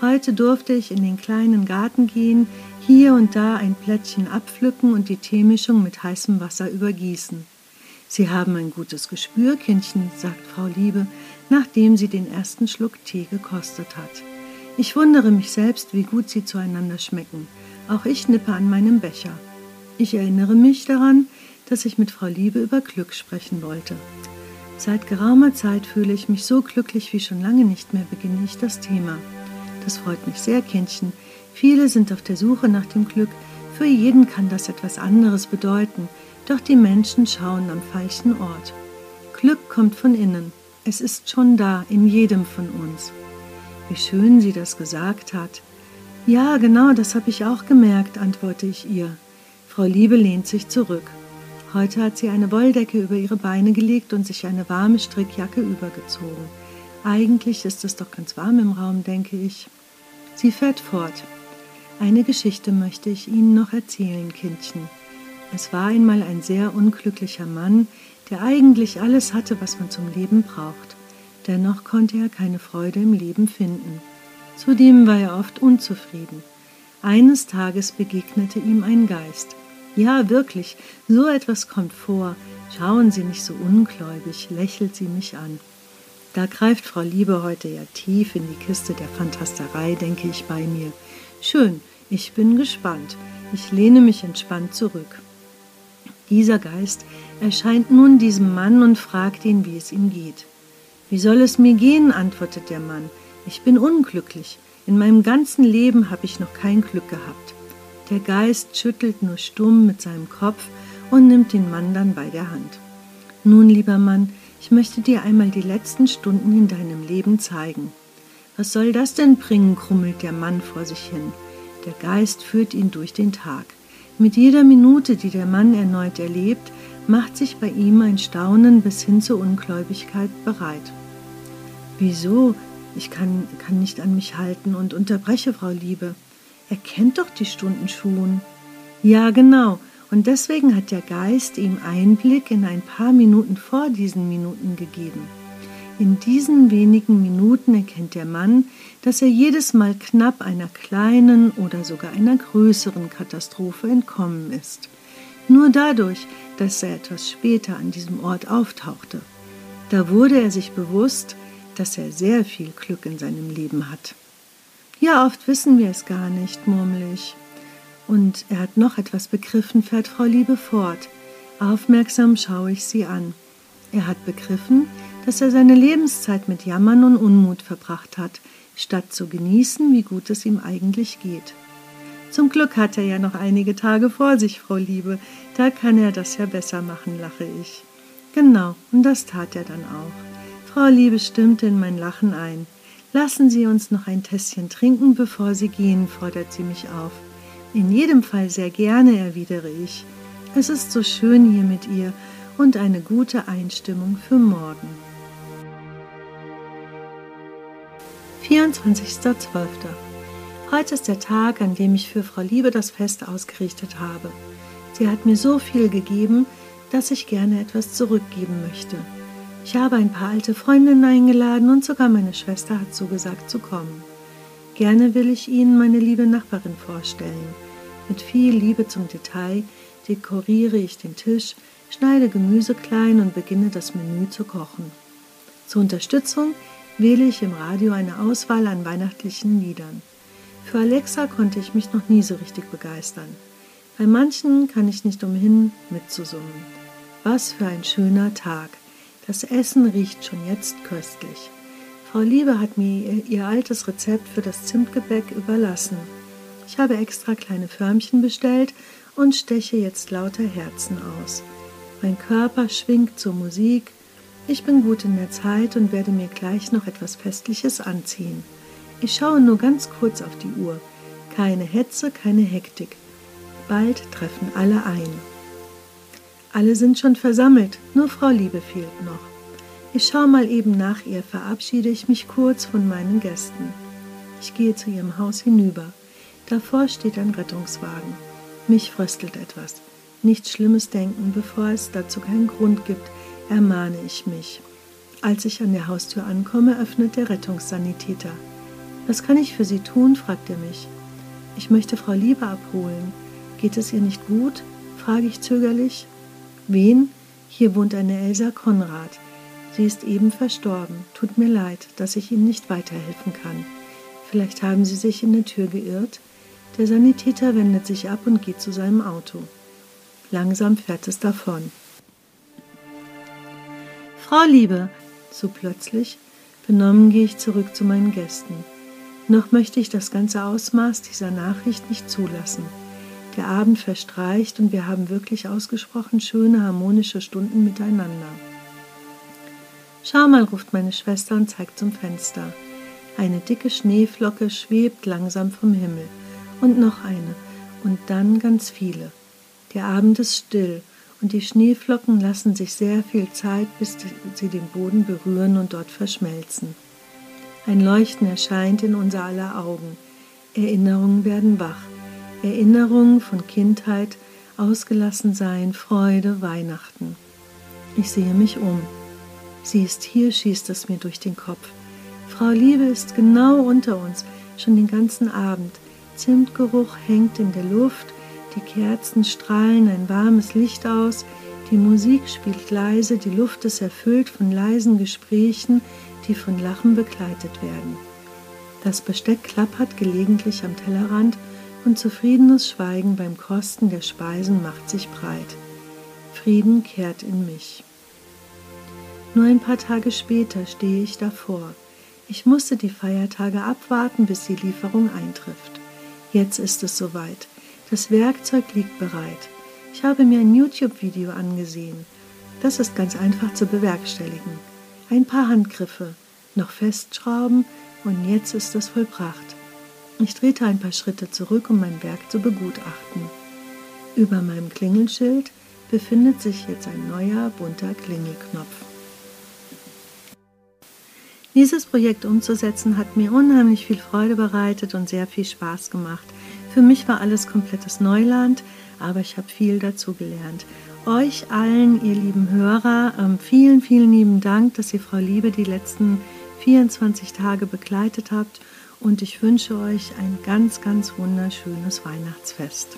Heute durfte ich in den kleinen Garten gehen, hier und da ein Plättchen abpflücken und die Teemischung mit heißem Wasser übergießen. Sie haben ein gutes Gespür, Kindchen, sagt Frau Liebe, nachdem sie den ersten Schluck Tee gekostet hat. Ich wundere mich selbst, wie gut sie zueinander schmecken. Auch ich nippe an meinem Becher. Ich erinnere mich daran, dass ich mit Frau Liebe über Glück sprechen wollte. Seit geraumer Zeit fühle ich mich so glücklich wie schon lange nicht mehr, beginne ich das Thema. Das freut mich sehr, Kindchen. Viele sind auf der Suche nach dem Glück. Für jeden kann das etwas anderes bedeuten, doch die Menschen schauen am falschen Ort. Glück kommt von innen. Es ist schon da, in jedem von uns. Wie schön sie das gesagt hat. Ja, genau, das habe ich auch gemerkt, antworte ich ihr. Frau Liebe lehnt sich zurück. Heute hat sie eine Wolldecke über ihre Beine gelegt und sich eine warme Strickjacke übergezogen. Eigentlich ist es doch ganz warm im Raum, denke ich. Sie fährt fort. Eine Geschichte möchte ich Ihnen noch erzählen, Kindchen. Es war einmal ein sehr unglücklicher Mann, der eigentlich alles hatte, was man zum Leben braucht. Dennoch konnte er keine Freude im Leben finden. Zudem war er oft unzufrieden. Eines Tages begegnete ihm ein Geist. Ja, wirklich, so etwas kommt vor. Schauen Sie nicht so ungläubig, lächelt sie mich an. Da greift Frau Liebe heute ja tief in die Kiste der Fantasterei, denke ich bei mir. Schön, ich bin gespannt. Ich lehne mich entspannt zurück. Dieser Geist erscheint nun diesem Mann und fragt ihn, wie es ihm geht. Wie soll es mir gehen? antwortet der Mann. Ich bin unglücklich. In meinem ganzen Leben habe ich noch kein Glück gehabt. Der Geist schüttelt nur stumm mit seinem Kopf und nimmt den Mann dann bei der Hand. Nun, lieber Mann, ich möchte dir einmal die letzten Stunden in deinem Leben zeigen. Was soll das denn bringen? krummelt der Mann vor sich hin. Der Geist führt ihn durch den Tag. Mit jeder Minute, die der Mann erneut erlebt, macht sich bei ihm ein Staunen bis hin zur Ungläubigkeit bereit. Wieso? Ich kann, kann nicht an mich halten und unterbreche Frau Liebe. Er kennt doch die Stunden schon. Ja, genau. Und deswegen hat der Geist ihm Einblick in ein paar Minuten vor diesen Minuten gegeben. In diesen wenigen Minuten erkennt der Mann, dass er jedes Mal knapp einer kleinen oder sogar einer größeren Katastrophe entkommen ist. Nur dadurch, dass er etwas später an diesem Ort auftauchte. Da wurde er sich bewusst, dass er sehr viel Glück in seinem Leben hat. Ja, oft wissen wir es gar nicht, murmel ich. Und er hat noch etwas begriffen, fährt Frau Liebe fort. Aufmerksam schaue ich sie an. Er hat begriffen, dass er seine Lebenszeit mit Jammern und Unmut verbracht hat, statt zu genießen, wie gut es ihm eigentlich geht. Zum Glück hat er ja noch einige Tage vor sich, Frau Liebe, da kann er das ja besser machen, lache ich. Genau, und das tat er dann auch. Frau Liebe stimmte in mein Lachen ein. Lassen Sie uns noch ein Tässchen trinken, bevor Sie gehen, fordert sie mich auf. In jedem Fall sehr gerne, erwidere ich. Es ist so schön hier mit ihr und eine gute Einstimmung für morgen. 24.12. Heute ist der Tag, an dem ich für Frau Liebe das Fest ausgerichtet habe. Sie hat mir so viel gegeben, dass ich gerne etwas zurückgeben möchte. Ich habe ein paar alte Freundinnen eingeladen und sogar meine Schwester hat zugesagt zu kommen. Gerne will ich Ihnen meine liebe Nachbarin vorstellen. Mit viel Liebe zum Detail dekoriere ich den Tisch, schneide Gemüse klein und beginne das Menü zu kochen. Zur Unterstützung wähle ich im Radio eine Auswahl an weihnachtlichen Liedern. Für Alexa konnte ich mich noch nie so richtig begeistern. Bei manchen kann ich nicht umhin, mitzusummen. Was für ein schöner Tag. Das Essen riecht schon jetzt köstlich. Frau Liebe hat mir ihr altes Rezept für das Zimtgebäck überlassen. Ich habe extra kleine Förmchen bestellt und steche jetzt lauter Herzen aus. Mein Körper schwingt zur Musik. Ich bin gut in der Zeit und werde mir gleich noch etwas Festliches anziehen. Ich schaue nur ganz kurz auf die Uhr. Keine Hetze, keine Hektik. Bald treffen alle ein. Alle sind schon versammelt, nur Frau Liebe fehlt noch. Ich schaue mal eben nach ihr, verabschiede ich mich kurz von meinen Gästen. Ich gehe zu ihrem Haus hinüber. Davor steht ein Rettungswagen. Mich fröstelt etwas. Nichts Schlimmes denken, bevor es dazu keinen Grund gibt, ermahne ich mich. Als ich an der Haustür ankomme, öffnet der Rettungssanitäter. Was kann ich für Sie tun? fragt er mich. Ich möchte Frau Liebe abholen. Geht es ihr nicht gut? frage ich zögerlich. Wen? Hier wohnt eine Elsa Konrad. Sie ist eben verstorben. Tut mir leid, dass ich Ihnen nicht weiterhelfen kann. Vielleicht haben Sie sich in der Tür geirrt? Der Sanitäter wendet sich ab und geht zu seinem Auto. Langsam fährt es davon. Frau Liebe, so plötzlich, benommen gehe ich zurück zu meinen Gästen. Noch möchte ich das ganze Ausmaß dieser Nachricht nicht zulassen. Der Abend verstreicht und wir haben wirklich ausgesprochen schöne, harmonische Stunden miteinander. Schau mal, ruft meine Schwester und zeigt zum Fenster. Eine dicke Schneeflocke schwebt langsam vom Himmel. Und noch eine. Und dann ganz viele. Der Abend ist still und die Schneeflocken lassen sich sehr viel Zeit, bis sie den Boden berühren und dort verschmelzen. Ein Leuchten erscheint in unser aller Augen. Erinnerungen werden wach. Erinnerungen von Kindheit, Ausgelassensein, Freude, Weihnachten. Ich sehe mich um. Sie ist hier, schießt es mir durch den Kopf. Frau Liebe ist genau unter uns, schon den ganzen Abend. Zimtgeruch hängt in der Luft, die Kerzen strahlen ein warmes Licht aus, die Musik spielt leise, die Luft ist erfüllt von leisen Gesprächen, die von Lachen begleitet werden. Das Besteck klappert gelegentlich am Tellerrand und zufriedenes Schweigen beim Kosten der Speisen macht sich breit. Frieden kehrt in mich. Nur ein paar Tage später stehe ich davor. Ich musste die Feiertage abwarten, bis die Lieferung eintrifft. Jetzt ist es soweit. Das Werkzeug liegt bereit. Ich habe mir ein YouTube-Video angesehen. Das ist ganz einfach zu bewerkstelligen. Ein paar Handgriffe, noch festschrauben und jetzt ist es vollbracht. Ich drehte ein paar Schritte zurück, um mein Werk zu begutachten. Über meinem Klingelschild befindet sich jetzt ein neuer bunter Klingelknopf. Dieses Projekt umzusetzen hat mir unheimlich viel Freude bereitet und sehr viel Spaß gemacht. Für mich war alles komplettes Neuland, aber ich habe viel dazu gelernt. Euch allen, ihr lieben Hörer, ähm, vielen, vielen lieben Dank, dass ihr Frau Liebe die letzten 24 Tage begleitet habt und ich wünsche euch ein ganz, ganz wunderschönes Weihnachtsfest.